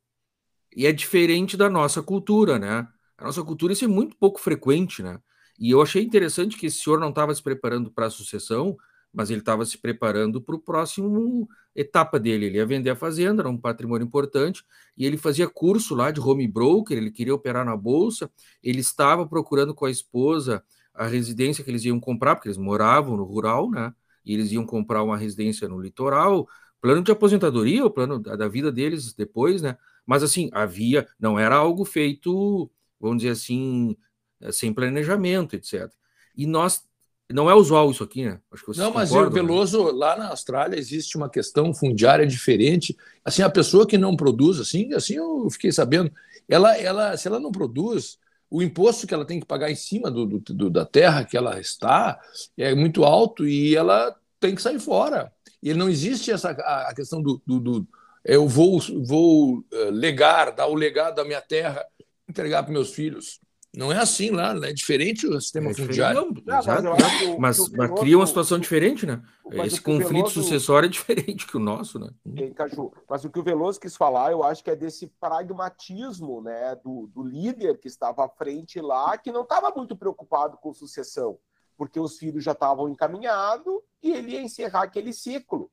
E é diferente da nossa cultura, né? A nossa cultura isso é muito pouco frequente, né? E eu achei interessante que esse senhor não estava se preparando para a sucessão, mas ele estava se preparando para o próximo etapa dele. Ele ia vender a fazenda, era um patrimônio importante, e ele fazia curso lá de home broker, ele queria operar na bolsa, ele estava procurando com a esposa a residência que eles iam comprar, porque eles moravam no rural, né? E eles iam comprar uma residência no litoral, plano de aposentadoria, o plano da vida deles depois, né? Mas assim, havia, não era algo feito vamos dizer assim, eh, sem planejamento, etc. E nós não é usual isso aqui, né? Acho que não, mas o né? Veloso, né? lá na Austrália existe uma questão fundiária diferente. Assim, a pessoa que não produz, assim, assim eu fiquei sabendo, ela, ela, se ela não produz, o imposto que ela tem que pagar em cima do, do, do, da terra que ela está é muito alto e ela tem que sair fora. E não existe essa a, questão do, do, eu vou, vou legar, dar o legado da minha terra entregar para meus filhos. Não é assim lá, né? é diferente o sistema é fundiário. Não, mas, mas, mas cria uma situação diferente, né? Esse conflito Veloso... sucessório é diferente que o nosso, né? Caju, mas o que o Veloso quis falar, eu acho que é desse pragmatismo, né? Do, do líder que estava à frente lá, que não estava muito preocupado com sucessão, porque os filhos já estavam encaminhados e ele ia encerrar aquele ciclo.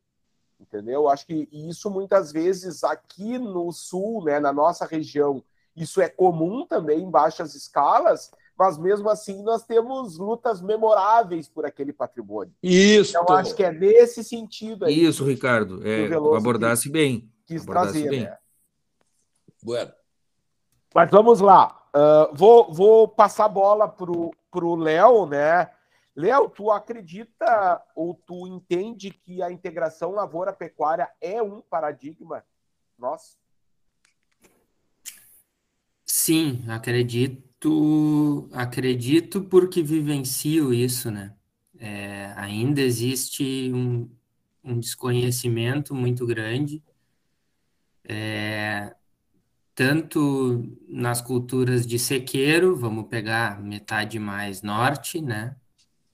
Entendeu? Acho que isso muitas vezes aqui no sul, né, na nossa região, isso é comum também em baixas escalas, mas mesmo assim nós temos lutas memoráveis por aquele patrimônio. Isso. Então acho que é nesse sentido aí. Isso, Ricardo. É, abordasse bem. Quis abordasse trazer, bem. né? Bueno. Mas vamos lá. Uh, vou, vou passar a bola pro pro Léo, né? Léo, tu acredita ou tu entende que a integração lavoura-pecuária é um paradigma nosso? Sim, acredito, acredito porque vivencio isso, né? É, ainda existe um, um desconhecimento muito grande, é, tanto nas culturas de sequeiro, vamos pegar metade mais norte, né,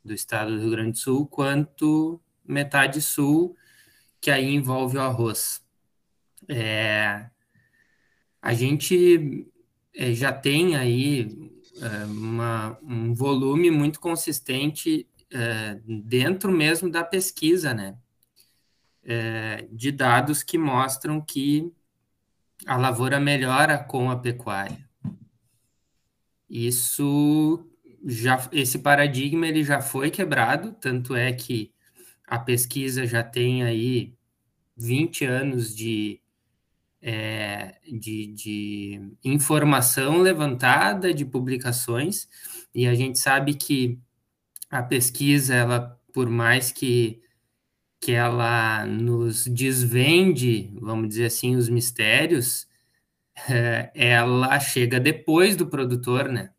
do estado do Rio Grande do Sul, quanto metade sul, que aí envolve o arroz. É, a gente é, já tem aí é, uma, um volume muito consistente é, dentro mesmo da pesquisa, né? É, de dados que mostram que a lavoura melhora com a pecuária. Isso já esse paradigma ele já foi quebrado, tanto é que a pesquisa já tem aí 20 anos de é, de, de informação levantada, de publicações, e a gente sabe que a pesquisa, ela, por mais que, que ela nos desvende, vamos dizer assim, os mistérios, é, ela chega depois do produtor, né?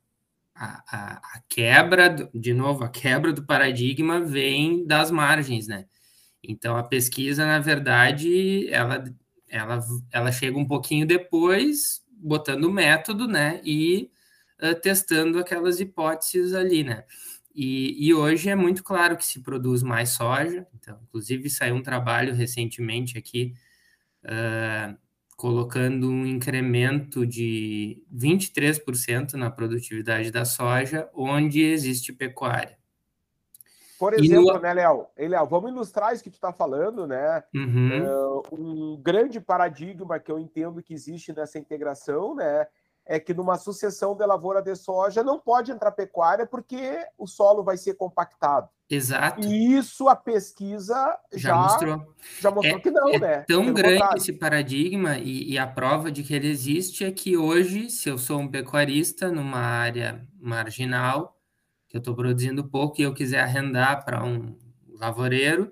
A, a, a, quebra, de novo, a quebra do paradigma vem das margens, né? Então, a pesquisa, na verdade, ela, ela, ela chega um pouquinho depois, botando o método, né? E uh, testando aquelas hipóteses ali, né? E, e, hoje é muito claro que se produz mais soja. Então, inclusive, saiu um trabalho recentemente aqui uh, colocando um incremento de 23% na produtividade da soja, onde existe pecuária. Por exemplo, no... né, Léo? Léo, vamos ilustrar isso que tu está falando, né? Uhum. Uh, um grande paradigma que eu entendo que existe nessa integração, né? é que numa sucessão de lavoura de soja não pode entrar pecuária porque o solo vai ser compactado. Exato. E isso a pesquisa já, já mostrou. Já mostrou é, que não, é né? Tão grande contrário. esse paradigma e, e, a prova de que ele existe é que hoje, se eu sou um pecuarista numa área marginal, que eu estou produzindo pouco e eu quiser arrendar para um lavoureiro,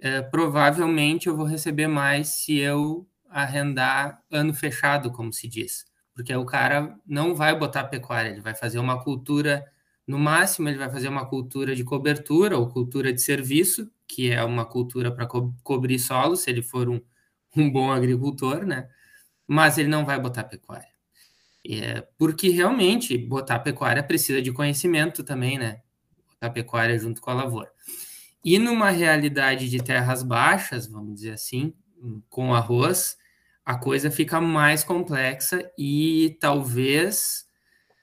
é, provavelmente eu vou receber mais se eu arrendar ano fechado, como se diz porque o cara não vai botar pecuária, ele vai fazer uma cultura, no máximo, ele vai fazer uma cultura de cobertura ou cultura de serviço, que é uma cultura para co cobrir solo, se ele for um, um bom agricultor, né? Mas ele não vai botar pecuária. É, porque realmente botar pecuária precisa de conhecimento também, né? Botar pecuária junto com a lavoura. E numa realidade de terras baixas, vamos dizer assim, com arroz, a coisa fica mais complexa e talvez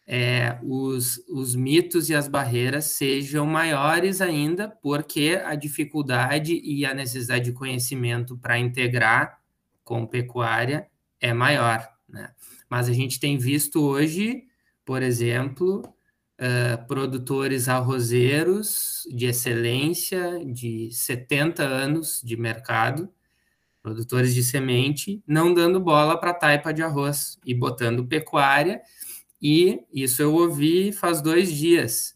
é, os, os mitos e as barreiras sejam maiores ainda, porque a dificuldade e a necessidade de conhecimento para integrar com pecuária é maior. Né? Mas a gente tem visto hoje, por exemplo, uh, produtores arrozeiros de excelência, de 70 anos de mercado, produtores de semente, não dando bola para taipa de arroz e botando pecuária. E isso eu ouvi faz dois dias.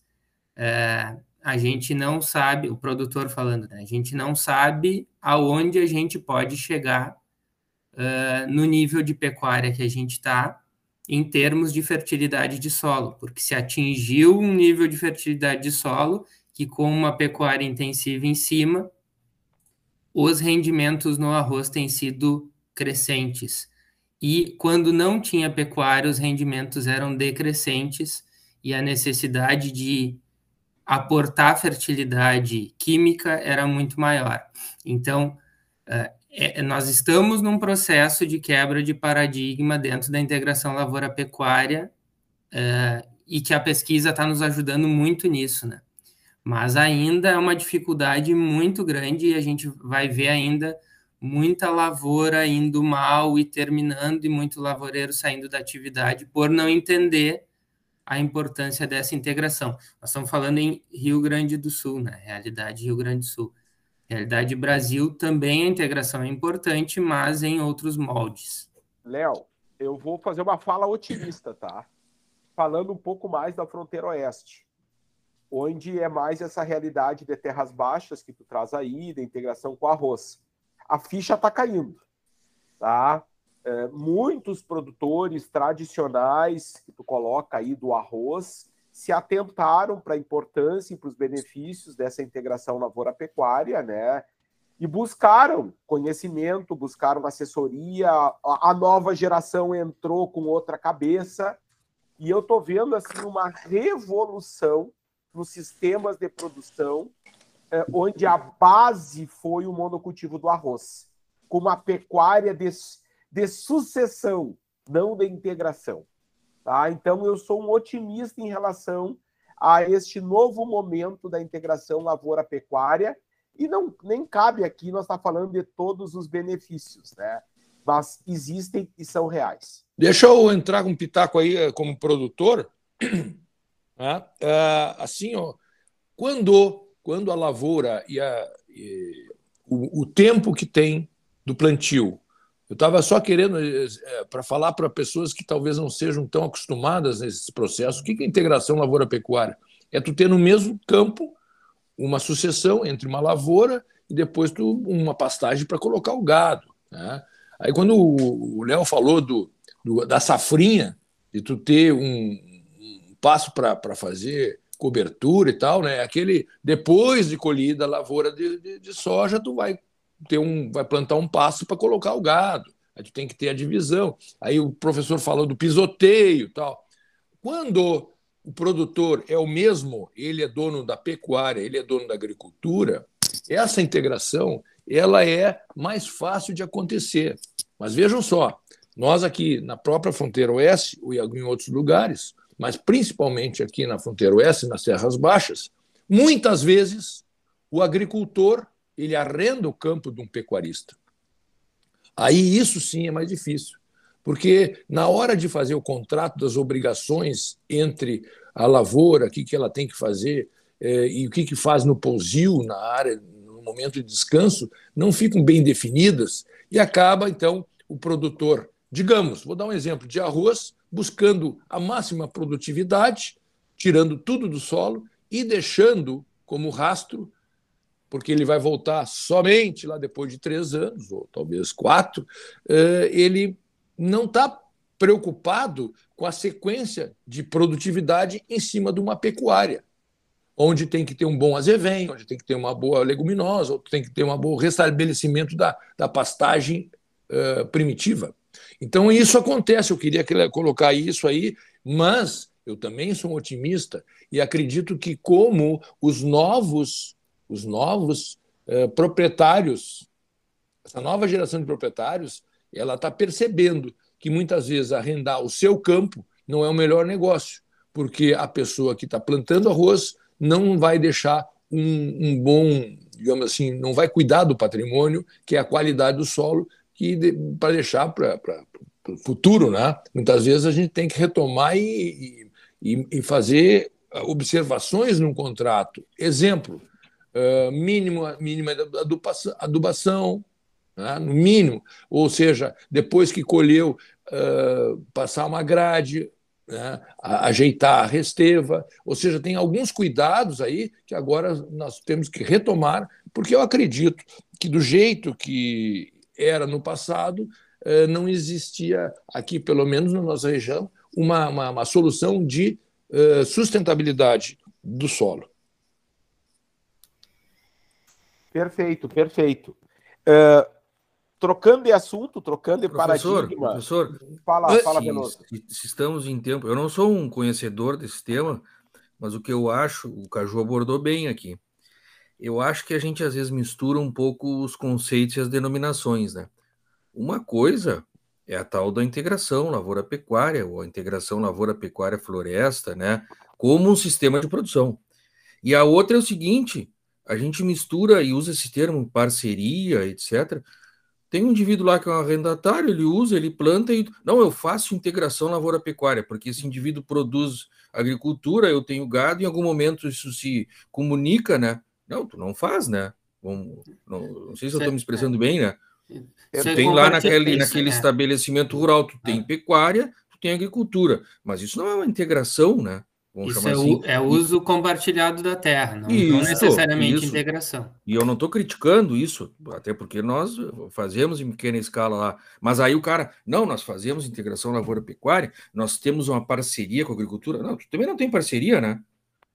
É, a gente não sabe, o produtor falando, né? a gente não sabe aonde a gente pode chegar uh, no nível de pecuária que a gente está em termos de fertilidade de solo, porque se atingiu um nível de fertilidade de solo que com uma pecuária intensiva em cima, os rendimentos no arroz têm sido crescentes. E quando não tinha pecuária, os rendimentos eram decrescentes e a necessidade de aportar fertilidade química era muito maior. Então, é, nós estamos num processo de quebra de paradigma dentro da integração lavoura-pecuária é, e que a pesquisa está nos ajudando muito nisso, né? mas ainda é uma dificuldade muito grande e a gente vai ver ainda muita lavoura indo mal e terminando e muito lavoureiro saindo da atividade por não entender a importância dessa integração. Nós estamos falando em Rio Grande do Sul, né? Realidade Rio Grande do Sul. Realidade Brasil também a integração é importante, mas em outros moldes. Léo, eu vou fazer uma fala otimista, tá? Falando um pouco mais da fronteira oeste onde é mais essa realidade de terras baixas que tu traz aí, da integração com arroz. A ficha está caindo, tá? É, muitos produtores tradicionais que tu coloca aí do arroz se atentaram para a importância e para os benefícios dessa integração lavoura-pecuária, né? E buscaram conhecimento, buscaram assessoria, a nova geração entrou com outra cabeça, e eu estou vendo assim uma revolução nos sistemas de produção, é, onde a base foi o monocultivo do arroz, com uma pecuária de, de sucessão, não de integração. Tá? Então, eu sou um otimista em relação a este novo momento da integração lavoura-pecuária, e não nem cabe aqui nós estar tá falando de todos os benefícios, né? mas existem e são reais. Deixa eu entrar com um pitaco aí eh, como produtor. Né? Ah, assim, ó, quando, quando a lavoura e, a, e o, o, tempo que tem do plantio Eu estava só querendo, é, para falar para pessoas que talvez não sejam tão acostumadas nesses processos, o que é integração lavoura-pecuária? É tu ter no mesmo campo uma sucessão entre uma lavoura e depois tu, uma pastagem para colocar o gado. Né? Aí quando o Léo falou do, do, da safrinha, de tu ter um, um passo para fazer cobertura e tal, né? Aquele depois de colhida a lavoura de, de, de, soja, tu vai ter um, vai plantar um passo para colocar o gado. Aí tu tem que ter a divisão. Aí o professor falou do pisoteio, tal. Quando o produtor é o mesmo, ele é dono da pecuária, ele é dono da agricultura, essa integração ela é mais fácil de acontecer. Mas vejam só, nós aqui na própria fronteira oeste ou em outros lugares, mas principalmente aqui na fronteira oeste, nas terras baixas, muitas vezes o agricultor ele arrenda o campo de um pecuarista. Aí isso sim é mais difícil, porque na hora de fazer o contrato das obrigações entre a lavoura, o que, ela tem que fazer é, e o que, que faz no pousio, na área, no momento de descanso, não ficam bem definidas e acaba, então, o produtor, digamos, vou dar um exemplo de arroz, buscando a máxima produtividade, tirando tudo do solo e deixando como rastro, porque ele vai voltar somente lá depois de três anos, ou talvez quatro, eh, ele não está preocupado com a sequência de produtividade em cima de uma pecuária, onde tem que ter um bom azevém, onde tem que ter uma boa leguminosa, onde tem que ter um bom restabelecimento da, da pastagem uh, primitiva. Então, isso acontece. Eu queria colocar isso aí, mas eu também sou um otimista e acredito que, como os novos, os novos eh, proprietários, essa nova geração de proprietários, ela está percebendo que muitas vezes arrendar o seu campo não é o melhor negócio, porque a pessoa que está plantando arroz não vai deixar um, um bom, digamos assim, não vai cuidar do patrimônio, que é a qualidade do solo, que para deixar para o futuro, né? Muitas vezes a gente tem que retomar e, e, e fazer observações num contrato. Exemplo, uh, mínimo, mínima adubação, né? no mínimo, ou seja, depois que colheu, uh, passar uma grade, né? ajeitar a resteva, ou seja, tem alguns cuidados aí que agora nós temos que retomar, porque eu acredito que do jeito que era no passado, eh, não existia aqui, pelo menos na nossa região, uma, uma, uma solução de sustentabilidade do solo. Perfeito, perfeito. Uh, trocando de assunto, trocando de professor, paradigma. Professor, fala, fala se, se, estamos em tempo, eu não sou um conhecedor desse tema, mas o que eu acho, o Caju abordou bem aqui eu acho que a gente às vezes mistura um pouco os conceitos e as denominações, né? Uma coisa é a tal da integração lavoura-pecuária, ou a integração lavoura-pecuária-floresta, né? Como um sistema de produção. E a outra é o seguinte: a gente mistura e usa esse termo parceria, etc. Tem um indivíduo lá que é um arrendatário, ele usa, ele planta e. Não, eu faço integração lavoura-pecuária, porque esse indivíduo produz agricultura, eu tenho gado, em algum momento isso se comunica, né? Não, tu não faz, né? Não, não, não sei se eu estou me expressando bem, né? Tu tem lá naquele, naquele é. estabelecimento rural, tu tem pecuária, tu tem agricultura, mas isso não é uma integração, né? Vamos isso é, assim. é uso compartilhado da terra, não, isso, não necessariamente isso. integração. E eu não estou criticando isso, até porque nós fazemos em pequena escala lá. Mas aí o cara, não, nós fazemos integração lavoura-pecuária, nós temos uma parceria com a agricultura. Não, tu também não tem parceria, né?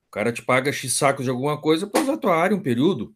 O cara te paga X sacos de alguma coisa para usar a tua área um período,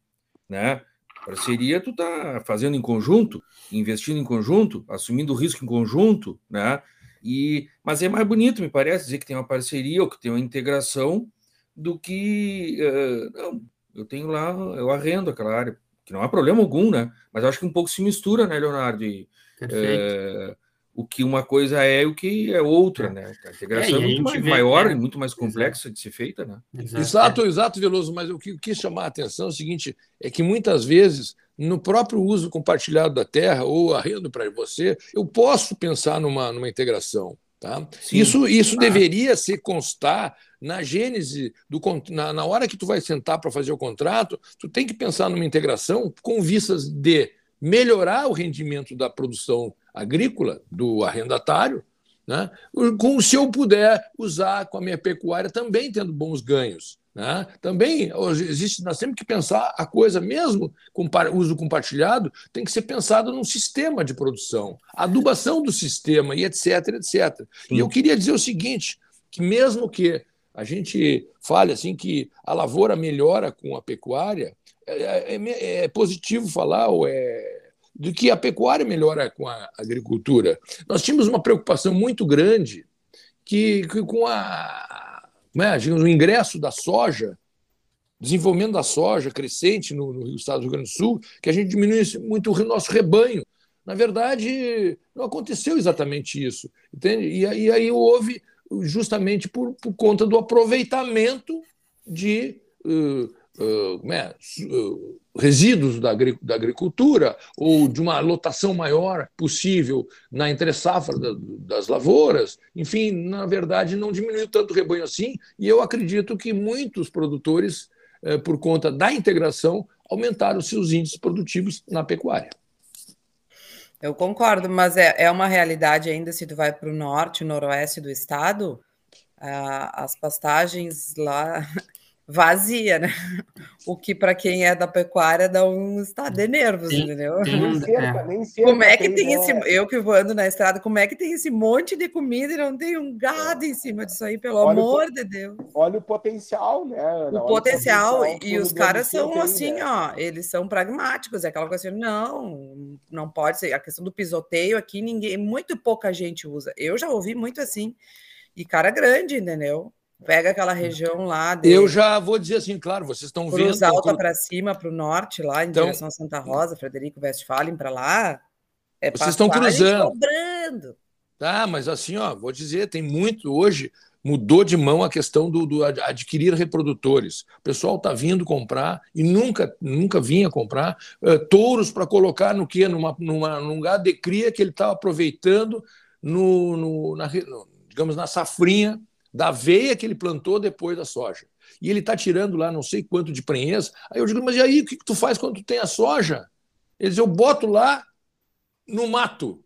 né? Parceria, tu tá fazendo em conjunto, investindo em conjunto, assumindo o risco em conjunto, né? E, mas é mais bonito, me parece, dizer que tem uma parceria ou que tem uma integração do que. Uh, não, eu tenho lá, eu arrendo aquela área, que não há problema algum, né? Mas acho que um pouco se mistura, né, Leonardo? E, Perfeito. Uh, o que uma coisa é e o que é outra, né? A integração é, é muito mais, vê, maior é. e muito mais complexa de ser feita, né? Exato, exato, Veloso, mas o que eu quis chamar a atenção é o seguinte, é que muitas vezes, no próprio uso compartilhado da terra ou arrendo para você, eu posso pensar numa, numa integração, tá? Isso, isso ah. deveria se constar na gênese, do, na, na hora que tu vai sentar para fazer o contrato, tu tem que pensar numa integração com vistas de melhorar o rendimento da produção agrícola do arrendatário, né? com se eu puder usar com a minha pecuária também tendo bons ganhos. Né? Também existe, nós temos que pensar a coisa, mesmo com uso compartilhado, tem que ser pensado num sistema de produção, adubação do sistema e etc, etc. Sim. E eu queria dizer o seguinte, que mesmo que a gente fale assim que a lavoura melhora com a pecuária, é, é, é positivo falar ou é do que a pecuária melhora com a agricultura. Nós tínhamos uma preocupação muito grande que, que com a, né, o ingresso da soja, desenvolvimento da soja crescente no, no estado do Rio Grande do Sul, que a gente diminuísse muito o nosso rebanho. Na verdade, não aconteceu exatamente isso. Entende? E, e aí houve justamente por, por conta do aproveitamento de uh, uh, é, uh, resíduos da, agricultura ou de uma lotação maior possível na entre-safra da, das lavouras. Enfim, na verdade, não diminuiu tanto o rebanho assim, e eu acredito que muitos produtores, por conta da integração, aumentaram seus índices produtivos na pecuária. Eu concordo, mas é, é uma realidade ainda se tu vai para o norte, noroeste do estado, ah, as pastagens lá vazia, né? O que para quem é da pecuária dá um estado de nervos, tem, entendeu? Tem um, cerca, é. cerca, como é que tem, tem esse, eu que vou ando na estrada, como é que tem esse monte de comida e não tem um gado em cima disso aí, pelo olha amor o, de Deus? Olha o potencial, né? O potencial, o potencial e os caras são tem, assim, né? ó, eles são pragmáticos, é aquela coisa assim, não, não pode ser, a questão do pisoteio aqui ninguém, muito pouca gente usa. Eu já ouvi muito assim. E cara grande, entendeu? Pega aquela região lá. De... Eu já vou dizer assim, claro, vocês estão vendo. Cruz Alta para cima, para o norte, lá em então, direção a Santa Rosa, Frederico Westphalen para lá. É vocês estão cruzando. Cobrando. Tá, mas assim, ó, vou dizer, tem muito hoje mudou de mão a questão do, do adquirir reprodutores. O pessoal está vindo comprar e nunca nunca vinha comprar uh, touros para colocar no que numa, numa num lugar de cria que ele estava aproveitando no, no, na, no, digamos na safrinha da aveia que ele plantou depois da soja. E ele está tirando lá não sei quanto de prenhez. Aí eu digo, mas e aí, o que, que tu faz quando tu tem a soja? Eles, eu boto lá no mato,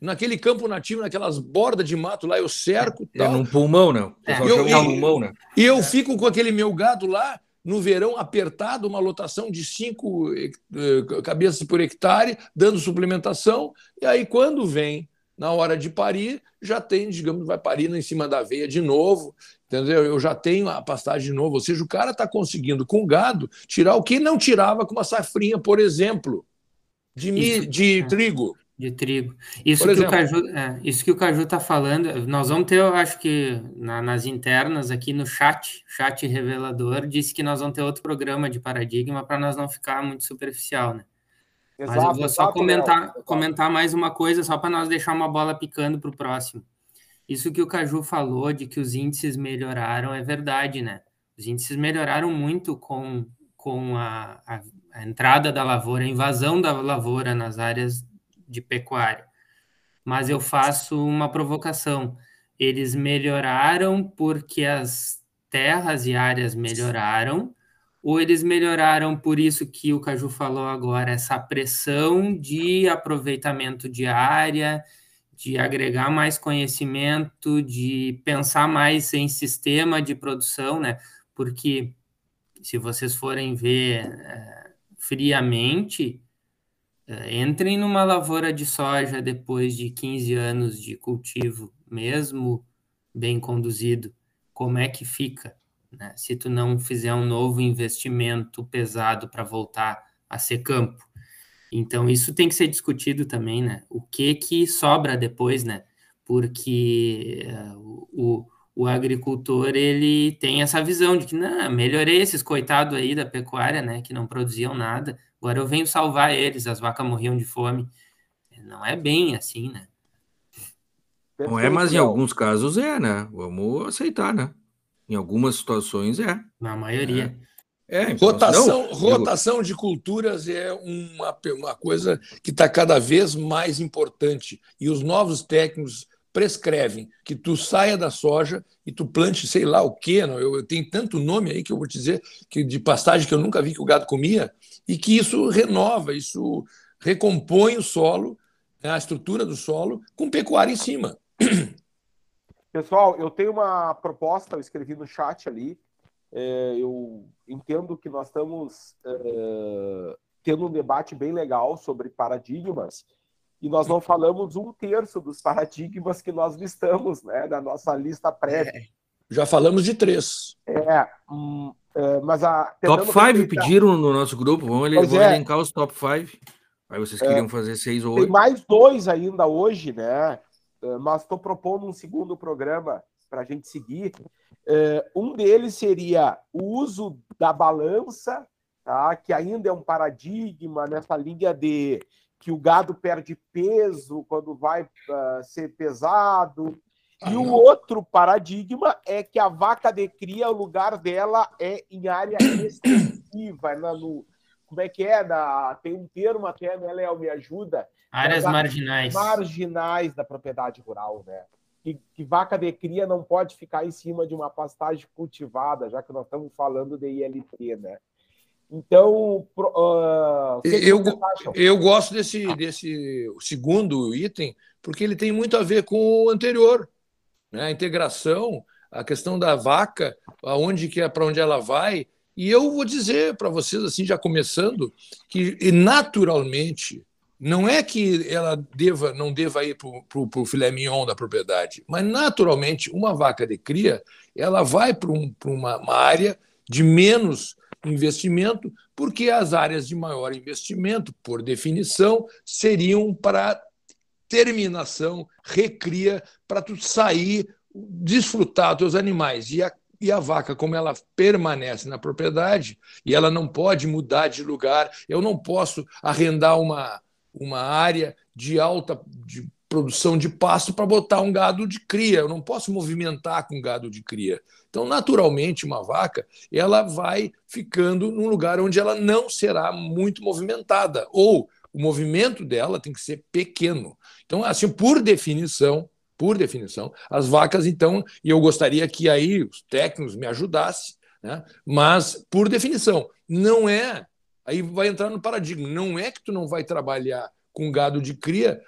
naquele campo nativo, naquelas bordas de mato lá, eu cerco. É, tal. num pulmão, não. É. Eu, eu, pulmão, né? E eu fico com aquele meu gado lá, no verão, apertado, uma lotação de cinco eh, cabeças por hectare, dando suplementação. E aí, quando vem na hora de parir, já tem, digamos, vai parir em cima da veia de novo, entendeu? Eu já tenho a pastagem de novo. Ou seja, o cara está conseguindo, com gado, tirar o que não tirava com uma safrinha, por exemplo, de, Isso, de é, trigo. De trigo. Isso que, o Caju, é, isso que o Caju está falando, nós vamos ter, eu acho que na, nas internas aqui no chat, chat revelador, disse que nós vamos ter outro programa de paradigma para nós não ficar muito superficial, né? Exato, Mas eu vou só exato, comentar, comentar mais uma coisa, só para nós deixar uma bola picando para o próximo. Isso que o Caju falou de que os índices melhoraram é verdade, né? Os índices melhoraram muito com, com a, a, a entrada da lavoura, a invasão da lavoura nas áreas de pecuária. Mas eu faço uma provocação. Eles melhoraram porque as terras e áreas melhoraram, ou eles melhoraram por isso que o Caju falou agora, essa pressão de aproveitamento de área, de agregar mais conhecimento, de pensar mais em sistema de produção, né? Porque se vocês forem ver é, friamente, é, entrem numa lavoura de soja depois de 15 anos de cultivo, mesmo bem conduzido, como é que fica? Né? se tu não fizer um novo investimento pesado para voltar a ser campo. Então, isso tem que ser discutido também, né? O que que sobra depois, né? Porque uh, o, o agricultor, ele tem essa visão de que, não, melhorei esses coitados aí da pecuária, né? Que não produziam nada, agora eu venho salvar eles, as vacas morriam de fome. Não é bem assim, né? Não é, mas em alguns casos é, né? Vamos aceitar, né? Em algumas situações é. Na maioria. É. é rotação, não, rotação de culturas é uma, uma coisa que está cada vez mais importante. E os novos técnicos prescrevem que tu saia da soja e tu plante sei lá o quê. Não? Eu, eu tenho tanto nome aí que eu vou te dizer que de pastagem que eu nunca vi que o gado comia, e que isso renova, isso recompõe o solo né, a estrutura do solo, com pecuária em cima. Pessoal, eu tenho uma proposta, eu escrevi no chat ali. É, eu entendo que nós estamos é, tendo um debate bem legal sobre paradigmas e nós não falamos um terço dos paradigmas que nós listamos, né, da nossa lista prévia. É. Já falamos de três. É, hum, é mas a. Top 5 pediram no nosso grupo, vamos, vamos é. elencar os top 5. Aí vocês queriam é. fazer seis ou oito. Tem mais dois ainda hoje, né? É, mas estou propondo um segundo programa para a gente seguir. É, um deles seria o uso da balança, tá? que ainda é um paradigma nessa linha de que o gado perde peso quando vai uh, ser pesado. E o outro paradigma é que a vaca de cria, o lugar dela é em área extensiva, é no, como é que é? Da, tem um termo até, né, Léo? Me ajuda. Áreas marginais. Marginais da propriedade rural, né? Que, que, vaca de cria não pode ficar em cima de uma pastagem cultivada, já que nós estamos falando de ILT, né? Então, uh, eu, eu gosto desse, desse segundo item, porque ele tem muito a ver com o anterior. Né? A integração, a questão da vaca, aonde que é para onde ela vai. E eu vou dizer para vocês, assim, já começando, que naturalmente não é que ela deva, não deva ir para o filé mignon da propriedade, mas naturalmente uma vaca de cria ela vai para um, uma, uma área de menos investimento, porque as áreas de maior investimento, por definição, seriam para terminação, recria, para tu sair, desfrutar dos animais. E a, e a vaca, como ela permanece na propriedade e ela não pode mudar de lugar, eu não posso arrendar uma, uma área de alta de produção de pasto para botar um gado de cria. Eu não posso movimentar com gado de cria. Então, naturalmente, uma vaca ela vai ficando num lugar onde ela não será muito movimentada ou o movimento dela tem que ser pequeno. Então, assim, por definição, por definição, as vacas, então, e eu gostaria que aí os técnicos me ajudassem, né? mas, por definição, não é Aí vai entrar no paradigma. Não é que tu não vai trabalhar com gado de cria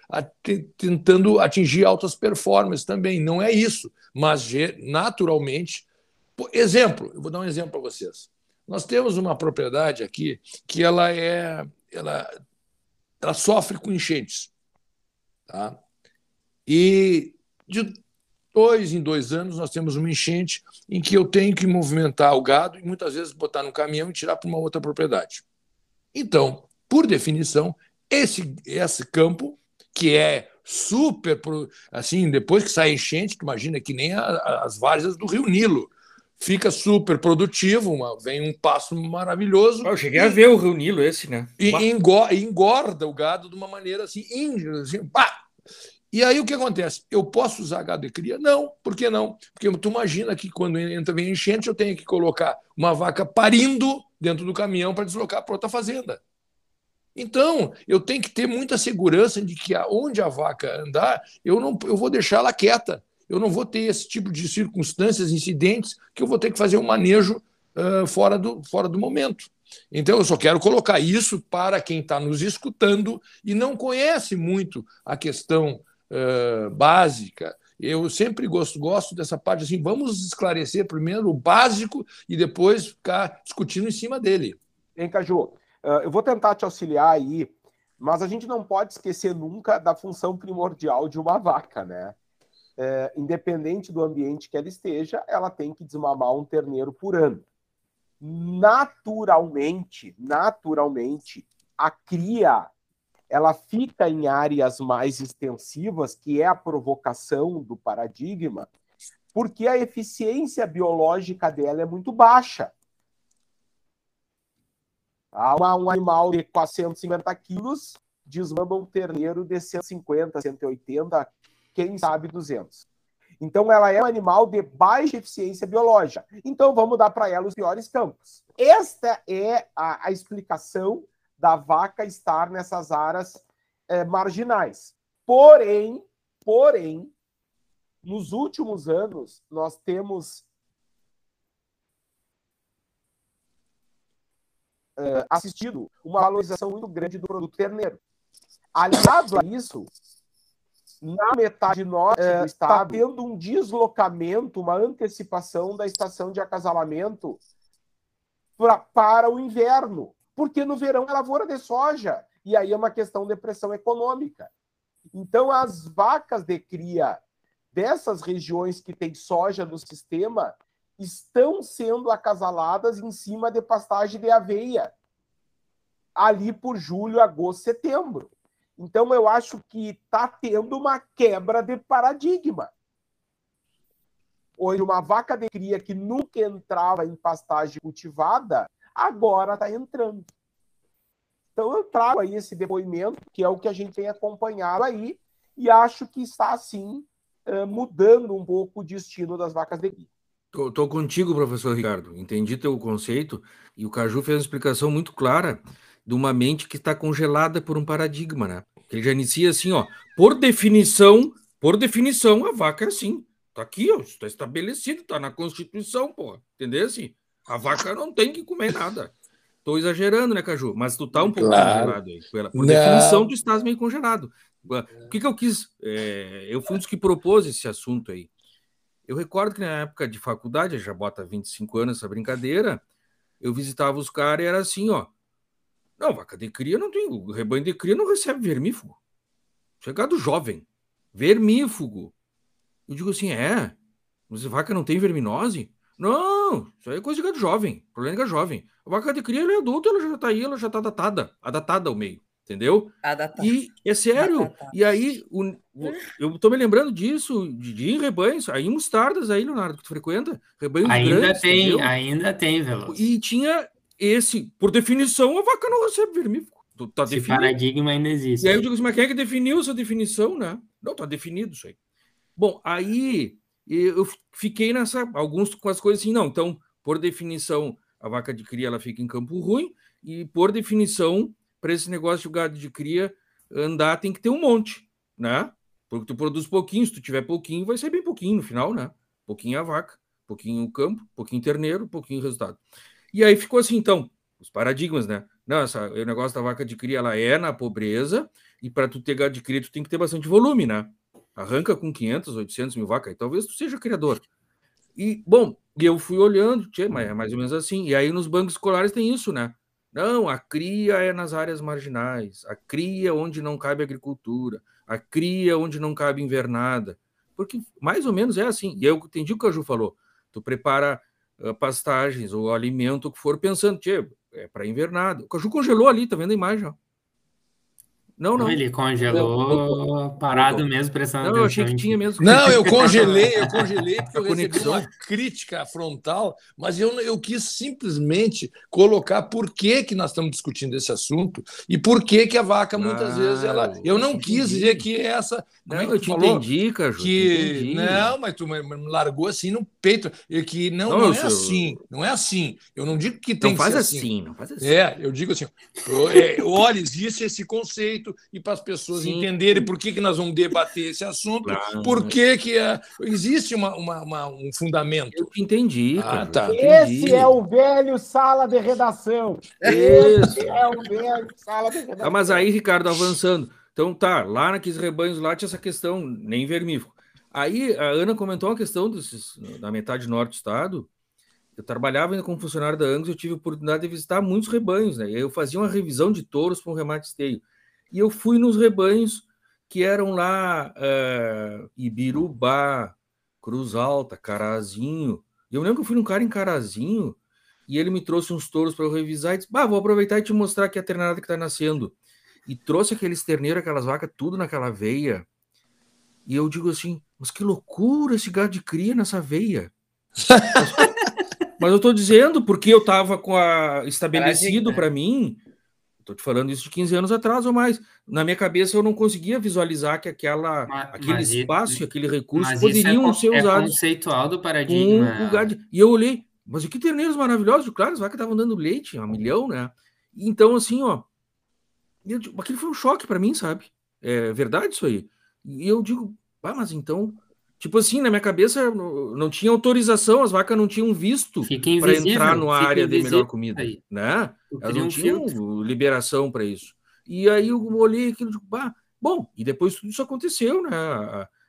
tentando atingir altas performances também. Não é isso. Mas naturalmente. Exemplo, eu vou dar um exemplo para vocês. Nós temos uma propriedade aqui que ela é. Ela, ela sofre com enchentes. Tá? E de dois em dois anos nós temos uma enchente em que eu tenho que movimentar o gado e muitas vezes botar no caminhão e tirar para uma outra propriedade. Então, por definição, esse, esse campo, que é super, assim, depois que sai enchente, imagina que nem a, as várzeas do Rio Nilo, fica super produtivo, uma, vem um passo maravilhoso. Eu cheguei e, a ver o Rio Nilo esse, né? E engorda, engorda o gado de uma maneira assim, íngreme, assim, pá! E aí o que acontece? Eu posso usar gado de cria? Não. Por que não? Porque tu imagina que quando entra bem enchente, eu tenho que colocar uma vaca parindo dentro do caminhão para deslocar para outra fazenda. Então, eu tenho que ter muita segurança de que aonde a vaca andar, eu não eu vou deixar ela quieta. Eu não vou ter esse tipo de circunstâncias, incidentes, que eu vou ter que fazer um manejo uh, fora, do, fora do momento. Então, eu só quero colocar isso para quem está nos escutando e não conhece muito a questão uh, básica. Eu sempre gosto, gosto dessa parte assim, vamos esclarecer primeiro o básico e depois ficar discutindo em cima dele. Hein, Caju? Uh, eu vou tentar te auxiliar aí, mas a gente não pode esquecer nunca da função primordial de uma vaca, né? É, independente do ambiente que ela esteja, ela tem que desmamar um terneiro por ano. Naturalmente, naturalmente, a cria ela fica em áreas mais extensivas, que é a provocação do paradigma, porque a eficiência biológica dela é muito baixa. Tá? Um animal de 450 quilos desmama um terneiro de 150, 180, quem sabe 200. Então, ela é um animal de baixa eficiência biológica. Então, vamos dar para ela os piores campos. Esta é a, a, explicação da vaca estar nessas áreas é, marginais. Porém, porém, nos últimos anos, nós temos uh, assistido uma valorização muito grande do produto terneiro. aliado a isso, na metade norte é, está tendo um deslocamento, uma antecipação da estação de acasalamento pra, para o inverno, porque no verão é lavoura de soja, e aí é uma questão de pressão econômica. Então, as vacas de cria dessas regiões que tem soja no sistema estão sendo acasaladas em cima de pastagem de aveia, ali por julho, agosto, setembro. Então, eu acho que está tendo uma quebra de paradigma. Hoje, uma vaca de cria que nunca entrava em pastagem cultivada, agora está entrando. Então, eu trago aí esse depoimento, que é o que a gente tem acompanhado aí, e acho que está, assim, mudando um pouco o destino das vacas de cria. Estou contigo, professor Ricardo. Entendi teu conceito e o Caju fez uma explicação muito clara de uma mente que está congelada por um paradigma, né? Ele já inicia assim, ó. Por definição, por definição, a vaca é assim. Tá aqui, ó. Está estabelecido, tá na Constituição, pô. Entendeu? Assim, a vaca não tem que comer nada. Estou exagerando, né, Caju? Mas tu tá um pouco claro. congelado aí. Por não. definição, tu estás meio congelado. O que, que eu quis? É, eu fui um dos que propôs esse assunto aí. Eu recordo que na época de faculdade, já bota 25 anos essa brincadeira, eu visitava os caras e era assim, ó. Não, vaca de cria não tem. O rebanho de cria não recebe vermífugo. Chegado jovem. Vermífugo. Eu digo assim, é. Mas a vaca não tem verminose? Não, isso aí é coisa de gado jovem. O problema é gado jovem. A vaca de cria ela é adulta, ela já tá aí, ela já tá datada. Adatada ao meio. Entendeu? Adatada. E é sério. Adatada. E aí, o, o, eu tô me lembrando disso, de, de rebanhos, aí mostardas aí, Leonardo, que tu frequenta. Rebanhos ainda grandes. Tem, entendeu? ainda tem, Veloso. E tinha esse, por definição, a vaca não recebe vermífugo. Tá Esse definido. paradigma ainda existe. E aí eu digo assim, mas quem é que definiu essa definição, né? Não, tá definido isso aí. Bom, aí eu fiquei nessa, alguns com as coisas assim, não, então, por definição, a vaca de cria ela fica em campo ruim, e por definição, para esse negócio de gado de cria andar, tem que ter um monte, né? Porque tu produz pouquinho, se tu tiver pouquinho, vai ser bem pouquinho no final, né? Pouquinho a vaca, pouquinho o campo, pouquinho terneiro, pouquinho resultado. E aí ficou assim, então, os paradigmas, né? Não, essa, o negócio da vaca de cria, ela é na pobreza, e para tu ter gado de cria, tu tem que ter bastante volume, né? Arranca com 500, 800 mil vacas, e talvez tu seja criador. E, bom, eu fui olhando, tchê, mas é mais ou menos assim. E aí nos bancos escolares tem isso, né? Não, a cria é nas áreas marginais, a cria onde não cabe agricultura, a cria onde não cabe invernada. Porque mais ou menos é assim. E eu entendi o que a Ju falou. Tu prepara uh, pastagens ou alimento que for pensando, tchê, é para invernada. O Caju congelou ali, tá vendo a imagem? Ó. Não, não. Ele congelou parado mesmo, prestando não, atenção. eu achei que tinha mesmo. Não, eu congelei, eu congelei porque eu recebi uma crítica frontal, mas eu, eu quis simplesmente colocar por que, que nós estamos discutindo esse assunto e por que, que a vaca, muitas ah, vezes, ela. Eu não quis dizer que essa. Não, é eu te falou? entendi, Caju. Que... Não, mas tu me largou assim no peito. E que não, não, não é assim. Não é assim. Eu não digo que tem não faz que ser assim. assim. Não faz assim. É, eu digo assim. É, olha, existe esse conceito e para as pessoas Sim. entenderem por que, que nós vamos debater esse assunto, claro. por que, que é, existe uma, uma, uma, um fundamento. Eu entendi. Ah, tá. Esse é o velho sala de redação. Esse é o velho sala de redação. Ah, mas aí, Ricardo, avançando. Então tá, lá naqueles rebanhos lá tinha essa questão, nem vermífugo. Aí a Ana comentou uma questão desses, da metade norte do estado. Eu trabalhava ainda como funcionário da Angus, eu tive a oportunidade de visitar muitos rebanhos, né? Eu fazia uma revisão de touros para um remate esteio e eu fui nos rebanhos que eram lá uh, Ibirubá, Cruz Alta, Carazinho. Eu lembro que eu fui num cara em Carazinho e ele me trouxe uns touros para eu revisar e disse: bah, vou aproveitar e te mostrar aqui a ternada que está nascendo. E trouxe aqueles terneiros, aquelas vacas, tudo naquela veia. E eu digo assim: mas que loucura esse gado de cria nessa veia. mas eu estou dizendo porque eu estava com a estabelecido para mim Estou te falando isso de 15 anos atrás ou mais. Na minha cabeça eu não conseguia visualizar que aquela, mas, aquele mas espaço, isso, aquele recurso poderiam é, ser é usados. conceitual do paradigma. lugar de, e eu olhei, mas que terneiros maravilhosos, claro, as vacas estavam dando leite, um milhão, né? Então, assim, ó, eu, aquilo foi um choque para mim, sabe? É verdade isso aí. E eu digo, ah, mas então Tipo assim, na minha cabeça não tinha autorização, as vacas não tinham visto para entrar na área de melhor comida, aí. né? Elas não tinham filtro. liberação para isso. E aí eu olhei aquilo, digo, bah, bom, e depois tudo isso aconteceu, né?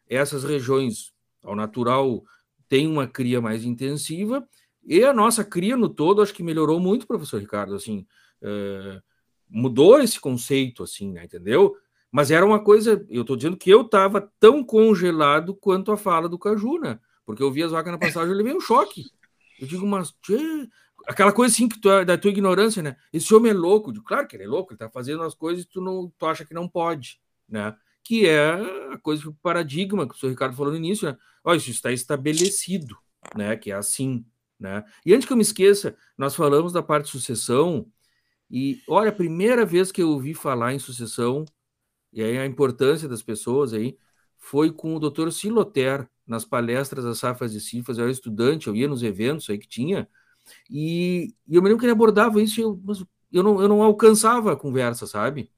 Essas regiões, ao natural, tem uma cria mais intensiva, e a nossa cria no todo, acho que melhorou muito, professor Ricardo, assim, é, mudou esse conceito, assim, né, entendeu? Mas era uma coisa, eu estou dizendo que eu estava tão congelado quanto a fala do Caju, né? Porque eu vi as vacas na passagem, eu levei um choque. Eu digo, mas tchê, aquela coisa assim que tu, é, da tua ignorância, né? Esse homem é louco. Claro que ele é louco, ele está fazendo as coisas e tu não tu acha que não pode, né? Que é a coisa, o paradigma que o senhor Ricardo falou no início, né? Olha, isso está estabelecido, né? Que é assim, né? E antes que eu me esqueça, nós falamos da parte de sucessão, e olha, a primeira vez que eu ouvi falar em sucessão, e aí a importância das pessoas aí, foi com o doutor Siloter, nas palestras das safras de cifras, eu era estudante, eu ia nos eventos aí que tinha, e, e eu me lembro que ele abordava isso, eu, mas eu não, eu não alcançava a conversa, sabe?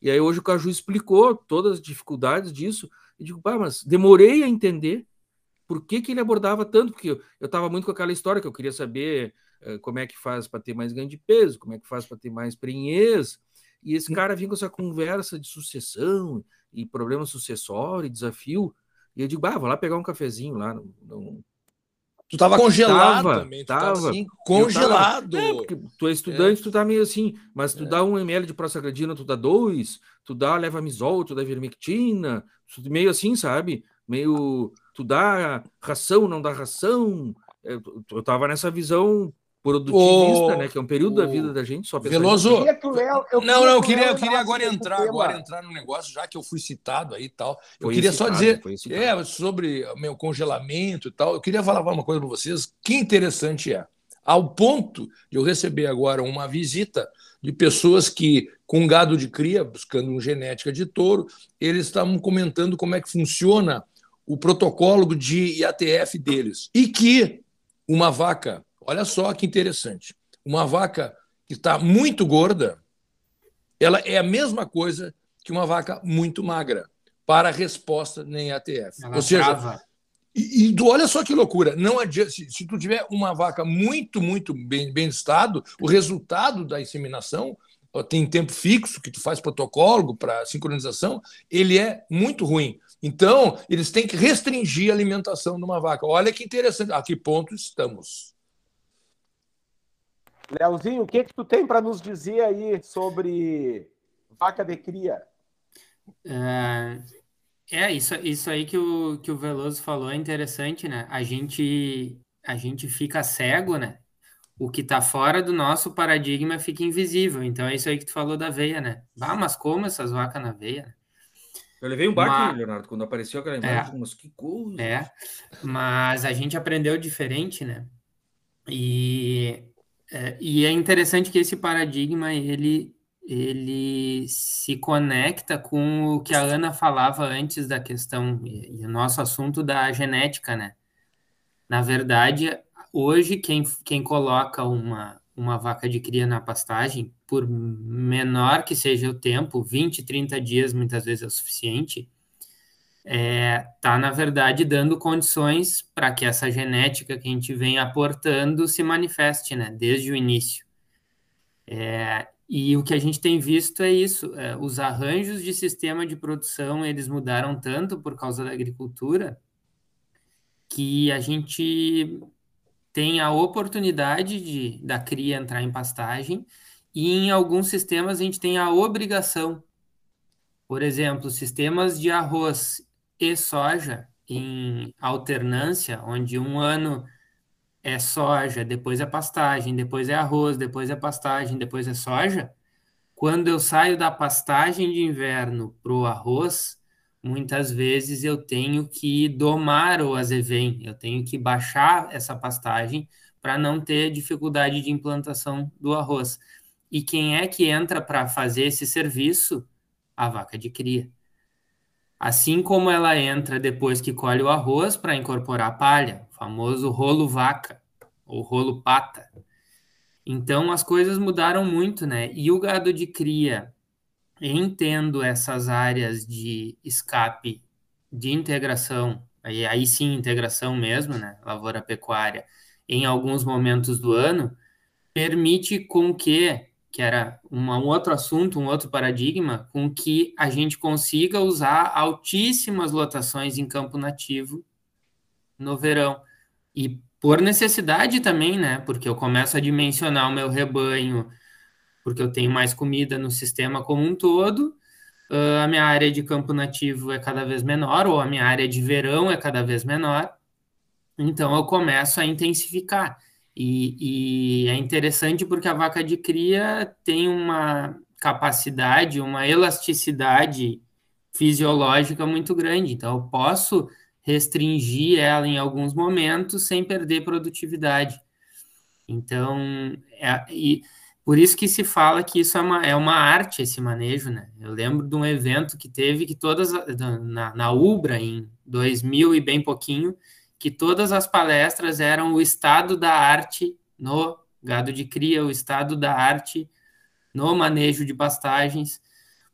E aí hoje o Caju explicou todas as dificuldades disso, e digo, pá, mas demorei a entender por que, que ele abordava tanto, porque eu estava muito com aquela história que eu queria saber uh, como é que faz para ter mais ganho de peso, como é que faz para ter mais prenhez, e esse cara vinha com essa conversa de sucessão e problema sucessório e desafio, e eu digo, bah, vou lá pegar um cafezinho lá. Não, não... Tu tava congelado tava, também, tu tava, tava assim, congelado. Tava, é, porque tu é estudante, é. tu tá meio assim, mas tu é. dá um ml de prostaglandina, tu dá dois, tu dá levamisol, tu dá vermectina, meio assim, sabe? Meio, tu dá ração, não dá ração. Eu, é, eu tava nessa visão produtivista, né? Que é um período da vida da gente só Veloso. Eu queria Léo, eu não, não, eu queria, eu queria agora entrar, agora entrar no negócio, já que eu fui citado aí e tal. Eu foi queria citado, só dizer é, sobre meu congelamento e tal. Eu queria falar uma coisa para vocês. Que interessante é. Ao ponto de eu receber agora uma visita de pessoas que, com gado de cria, buscando uma genética de touro, eles estavam comentando como é que funciona o protocolo de IATF deles. E que uma vaca Olha só que interessante. Uma vaca que está muito gorda, ela é a mesma coisa que uma vaca muito magra para a resposta nem ATF. Ela Ou seja, e, e, olha só que loucura. Não adianta, se, se tu tiver uma vaca muito, muito bem, bem estado, o resultado da inseminação tem tempo fixo que tu faz protocolo para sincronização, ele é muito ruim. Então, eles têm que restringir a alimentação de uma vaca. Olha que interessante. A que ponto estamos? Leozinho, o que que tu tem para nos dizer aí sobre vaca de cria? É, é, isso, isso aí que o, que o Veloso falou é interessante, né? A gente, a gente fica cego, né? O que está fora do nosso paradigma fica invisível. Então é isso aí que tu falou da veia, né? Ah, mas como essas vacas na veia? Eu levei um baque, Leonardo, quando apareceu aquela imagem, é, mas que coisa. É, mas a gente aprendeu diferente, né? E é, e é interessante que esse paradigma ele, ele se conecta com o que a Ana falava antes da questão e, o nosso assunto da genética, né? Na verdade, hoje quem, quem coloca uma, uma vaca de cria na pastagem, por menor que seja o tempo, 20, 30 dias muitas vezes é o suficiente, é, tá, na verdade, dando condições para que essa genética que a gente vem aportando se manifeste, né, desde o início. É, e o que a gente tem visto é isso, é, os arranjos de sistema de produção, eles mudaram tanto por causa da agricultura, que a gente tem a oportunidade de da cria entrar em pastagem, e em alguns sistemas a gente tem a obrigação por exemplo, sistemas de arroz e soja em alternância, onde um ano é soja, depois é pastagem, depois é arroz, depois é pastagem, depois é soja. Quando eu saio da pastagem de inverno para o arroz, muitas vezes eu tenho que domar o azevém, eu tenho que baixar essa pastagem para não ter dificuldade de implantação do arroz. E quem é que entra para fazer esse serviço? A vaca de cria. Assim como ela entra depois que colhe o arroz para incorporar a palha, o famoso rolo vaca ou rolo pata. Então as coisas mudaram muito, né? E o gado de cria, entendo essas áreas de escape, de integração, aí, aí sim integração mesmo, né? Lavoura pecuária, em alguns momentos do ano, permite com que que era uma, um outro assunto, um outro paradigma, com que a gente consiga usar altíssimas lotações em campo nativo no verão. E por necessidade também, né? Porque eu começo a dimensionar o meu rebanho, porque eu tenho mais comida no sistema como um todo, uh, a minha área de campo nativo é cada vez menor, ou a minha área de verão é cada vez menor. Então eu começo a intensificar. E, e, é interessante porque a vaca de cria tem uma capacidade, uma elasticidade fisiológica muito grande. Então, eu posso restringir ela em alguns momentos sem perder produtividade. Então, é, e por isso que se fala que isso é uma, é uma arte, esse manejo, né? Eu lembro de um evento que teve que todas, na, na Ubra, em 2000 e bem pouquinho, que todas as palestras eram o estado da arte no gado de cria, o estado da arte no manejo de pastagens,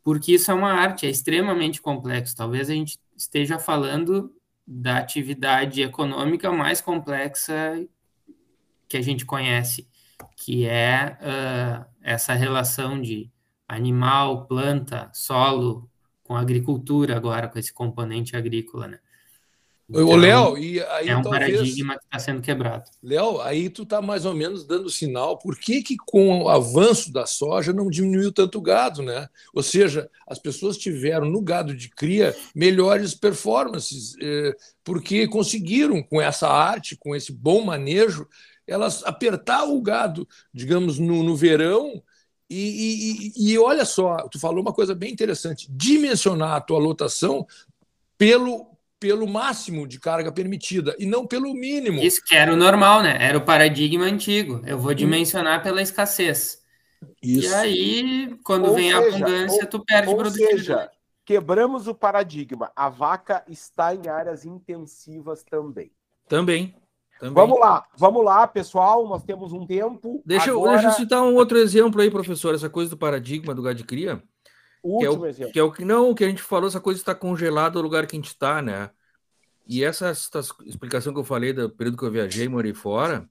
porque isso é uma arte, é extremamente complexo. Talvez a gente esteja falando da atividade econômica mais complexa que a gente conhece, que é uh, essa relação de animal, planta, solo, com agricultura agora, com esse componente agrícola, né? Então, Ô, Léo, e aí é um talvez... paradigma que está sendo quebrado. Léo, aí tu está mais ou menos dando sinal por que, que com o avanço da soja não diminuiu tanto o gado, né? Ou seja, as pessoas tiveram no gado de cria melhores performances, eh, porque conseguiram, com essa arte, com esse bom manejo, elas apertar o gado, digamos, no, no verão. E, e, e olha só, tu falou uma coisa bem interessante: dimensionar a tua lotação pelo pelo máximo de carga permitida e não pelo mínimo. Isso que era o normal, né? Era o paradigma antigo. Eu vou dimensionar pela escassez. Isso. E aí, quando ou vem seja, a abundância, ou, tu perde ou produtividade. Seja, quebramos o paradigma. A vaca está em áreas intensivas também. Também. Também. Vamos lá, vamos lá, pessoal. Nós temos um tempo. Deixa, Agora... deixa eu citar um outro exemplo aí, professor. Essa coisa do paradigma do gado de cria. O que é o, exemplo. Que é o que não, o que a gente falou, essa coisa está congelada no lugar que a gente está, né? E essa, essa, explicação que eu falei do período que eu viajei, morei fora,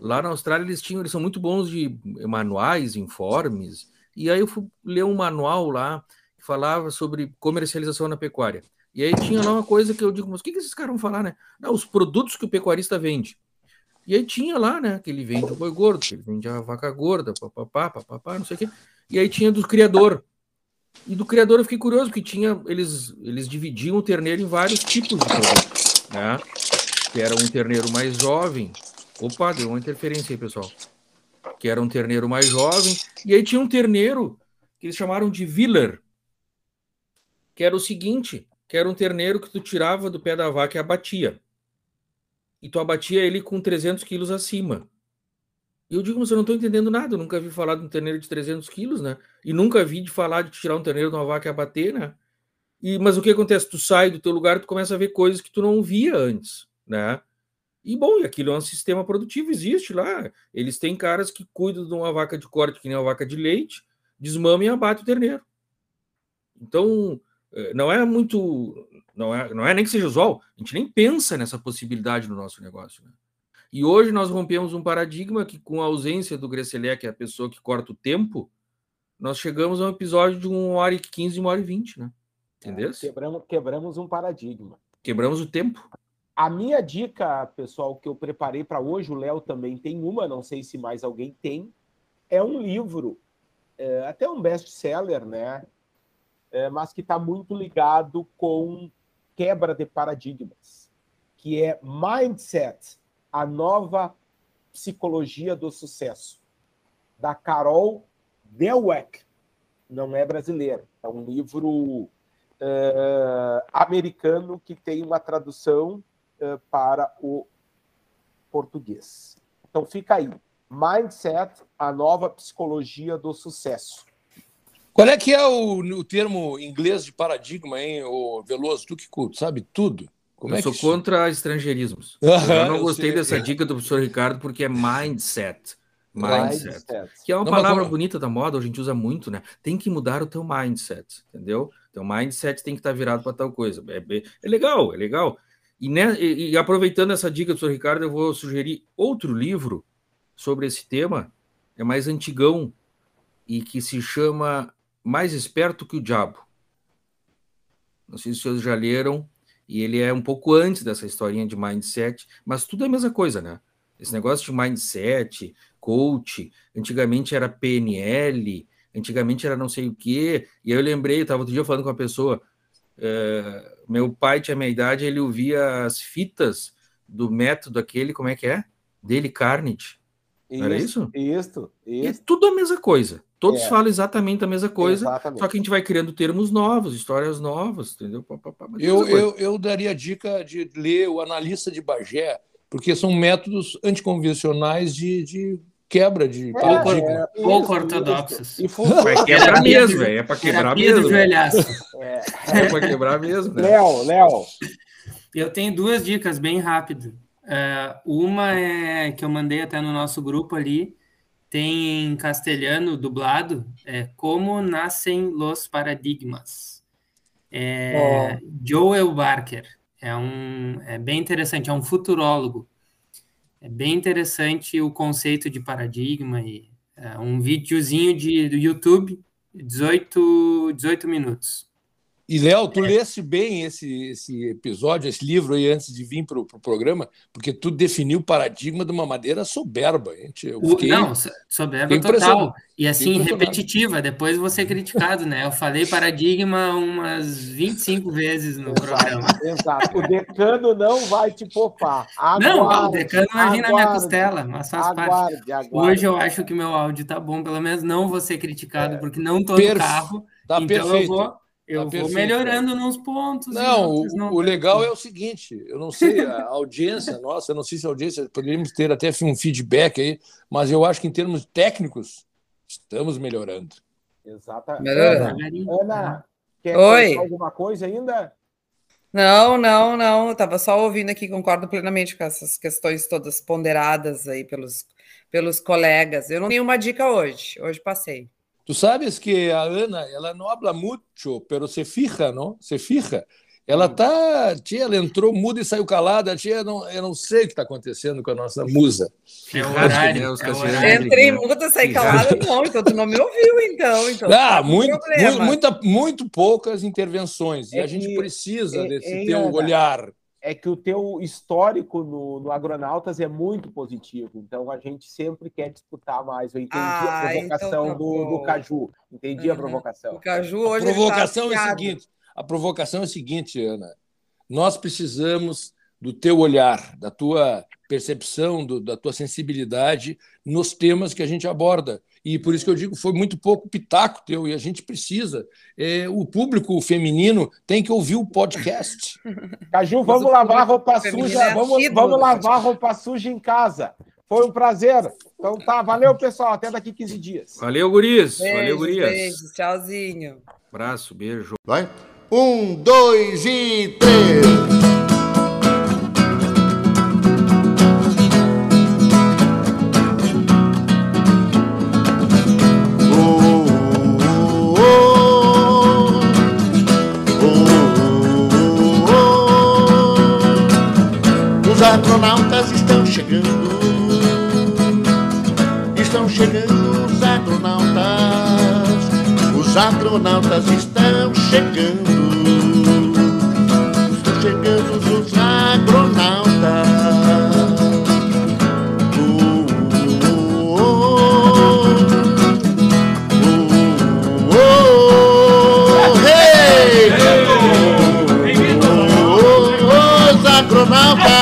lá na Austrália eles tinham, eles são muito bons de manuais, informes. E aí eu fui ler um manual lá que falava sobre comercialização na pecuária. E aí tinha lá uma coisa que eu digo, mas o que, que esses caras vão falar, né? Não, os produtos que o pecuarista vende. E aí tinha lá, né, que ele vende o boi gordo, que ele vende a vaca gorda, papapá, papapá, não sei o quê. E aí tinha do criador. E do criador eu fiquei curioso, porque tinha, eles, eles dividiam o terneiro em vários tipos de produtos, né? Que era um terneiro mais jovem. Opa, deu uma interferência aí, pessoal. Que era um terneiro mais jovem. E aí tinha um terneiro que eles chamaram de Viller, que era o seguinte, que era um terneiro que tu tirava do pé da vaca e abatia. E tu abatia ele com 300 quilos acima. E eu digo, mas eu não estou entendendo nada, eu nunca vi falar de um terneiro de 300 quilos, né? E nunca vi de falar de tirar um terneiro de uma vaca e abater, né? E, mas o que acontece? Tu sai do teu lugar, tu começa a ver coisas que tu não via antes, né? E bom, e aquilo é um sistema produtivo, existe lá. Eles têm caras que cuidam de uma vaca de corte, que nem uma vaca de leite, desmama e abate o terneiro. Então, eh, não é muito. Não é, não é nem que seja usual, a gente nem pensa nessa possibilidade no nosso negócio. Né? E hoje nós rompemos um paradigma que, com a ausência do Grecelé, que é a pessoa que corta o tempo, nós chegamos a um episódio de 1 hora e 15, 1 hora e 20, né? Entendeu? É, quebramos, quebramos um paradigma. Quebramos o tempo. A minha dica, pessoal, que eu preparei para hoje, o Léo também tem uma, não sei se mais alguém tem, é um livro, é, até um best-seller, né? É, mas que está muito ligado com quebra de paradigmas, que é Mindset, a Nova Psicologia do Sucesso, da Carol Dweck. Não é brasileira, é um livro uh, americano que tem uma tradução uh, para o português. Então fica aí. Mindset, a nova psicologia do sucesso. Qual é que é o, o termo inglês de paradigma, hein, o Veloso? Tu que sabe tudo. Como eu é sou que... contra estrangeirismos. eu não gostei dessa dica do professor Ricardo porque é mindset. Mindset. mindset. Que é uma não, palavra como... bonita da moda, a gente usa muito, né? Tem que mudar o teu mindset, entendeu? Teu mindset tem que estar virado para tal coisa. É, é, é, legal, é legal. E, né, e, e aproveitando essa dica do professor Ricardo, eu vou sugerir outro livro sobre esse tema, é mais antigão, e que se chama Mais Esperto que o Diabo. Não sei se vocês já leram, e ele é um pouco antes dessa historinha de mindset, mas tudo é a mesma coisa, né? Esse negócio de mindset, coach, antigamente era PNL, antigamente era não sei o quê, e aí eu lembrei, eu estava outro dia falando com uma pessoa, é, meu pai tinha minha idade, ele ouvia as fitas do método aquele, como é que é? Dele Carnage. Isso, era isso? Isso, isso. É tudo a mesma coisa. Todos é. falam exatamente a mesma coisa, exatamente. só que a gente vai criando termos novos, histórias novas, entendeu? Eu, eu, eu daria a dica de ler o Analista de Bagé, porque são métodos anticonvencionais de, de quebra de é, pouco é, ortodoxos. E vai quebrar mesmo, é para quebrar mesmo. É. é para quebrar mesmo. Né? Léo, Léo. Eu tenho duas dicas bem rápido. Uh, uma é que eu mandei até no nosso grupo ali, tem em castelhano dublado, é Como Nascem los Paradigmas. É, oh. Joel Barker. É, um, é bem interessante, é um futurólogo. É bem interessante o conceito de paradigma e é um videozinho de, do YouTube, 18, 18 minutos. E, Léo, tu é. lesse bem esse, esse episódio, esse livro aí, antes de vir para o pro programa, porque tu definiu o paradigma de uma maneira soberba. Gente. Eu fiquei, Não, soberba total. E assim, repetitiva, depois vou ser criticado, né? Eu falei paradigma umas 25 vezes no programa. Exato. O decano não vai te poupar. Aguarde, não, o decano vai vir na minha costela, mas faz aguarde, parte. Aguarde. Hoje eu acho que meu áudio tá bom, pelo menos não vou ser criticado, é. porque não tô no carro. Tá então perfeito. eu vou eu tá vou melhorando nos pontos. Não, o, não o legal é o seguinte: eu não sei, a audiência nossa, eu não sei se a audiência, poderíamos ter até um feedback aí, mas eu acho que em termos técnicos, estamos melhorando. Exatamente. Ana, Ana, quer Oi. alguma coisa ainda? Não, não, não. Estava só ouvindo aqui, concordo plenamente com essas questões todas ponderadas aí pelos, pelos colegas. Eu não tenho uma dica hoje, hoje passei. Tu sabes que a Ana, ela não habla muito, pero se fija, não? Se fija. Ela tá, tia, ela entrou muda e saiu calada, tia, não, eu não sei o que está acontecendo com a nossa musa. É o horário. É horário. Entrei muda, saí calada, não, então tu não me ouviu, então. então ah, muito, muito, muita, muito poucas intervenções, é e a gente precisa é, desse é, teu olhar é que o teu histórico no, no Agronautas é muito positivo. Então a gente sempre quer disputar mais. Eu entendi ah, a provocação então tá do, do, Caju. Entendi uhum. a provocação. O Caju hoje. A provocação tá é a seguinte: a provocação é a seguinte, Ana. Nós precisamos do teu olhar, da tua percepção, do, da tua sensibilidade nos temas que a gente aborda. E por isso que eu digo, foi muito pouco pitaco teu, e a gente precisa. É, o público feminino tem que ouvir o podcast. Caju, vamos lavar roupa suja. É vamos, vamos lavar roupa suja em casa. Foi um prazer. Então tá, valeu, pessoal. Até daqui 15 dias. Valeu, Guris. Beijo, valeu, Gurias. Beijo, tchauzinho. Abraço, beijo. Vai. Um, dois e três. Astronautas estão chegando. Estão chegando os astronautas. Os astronautas estão chegando. Estão chegando os astronautas. astronautas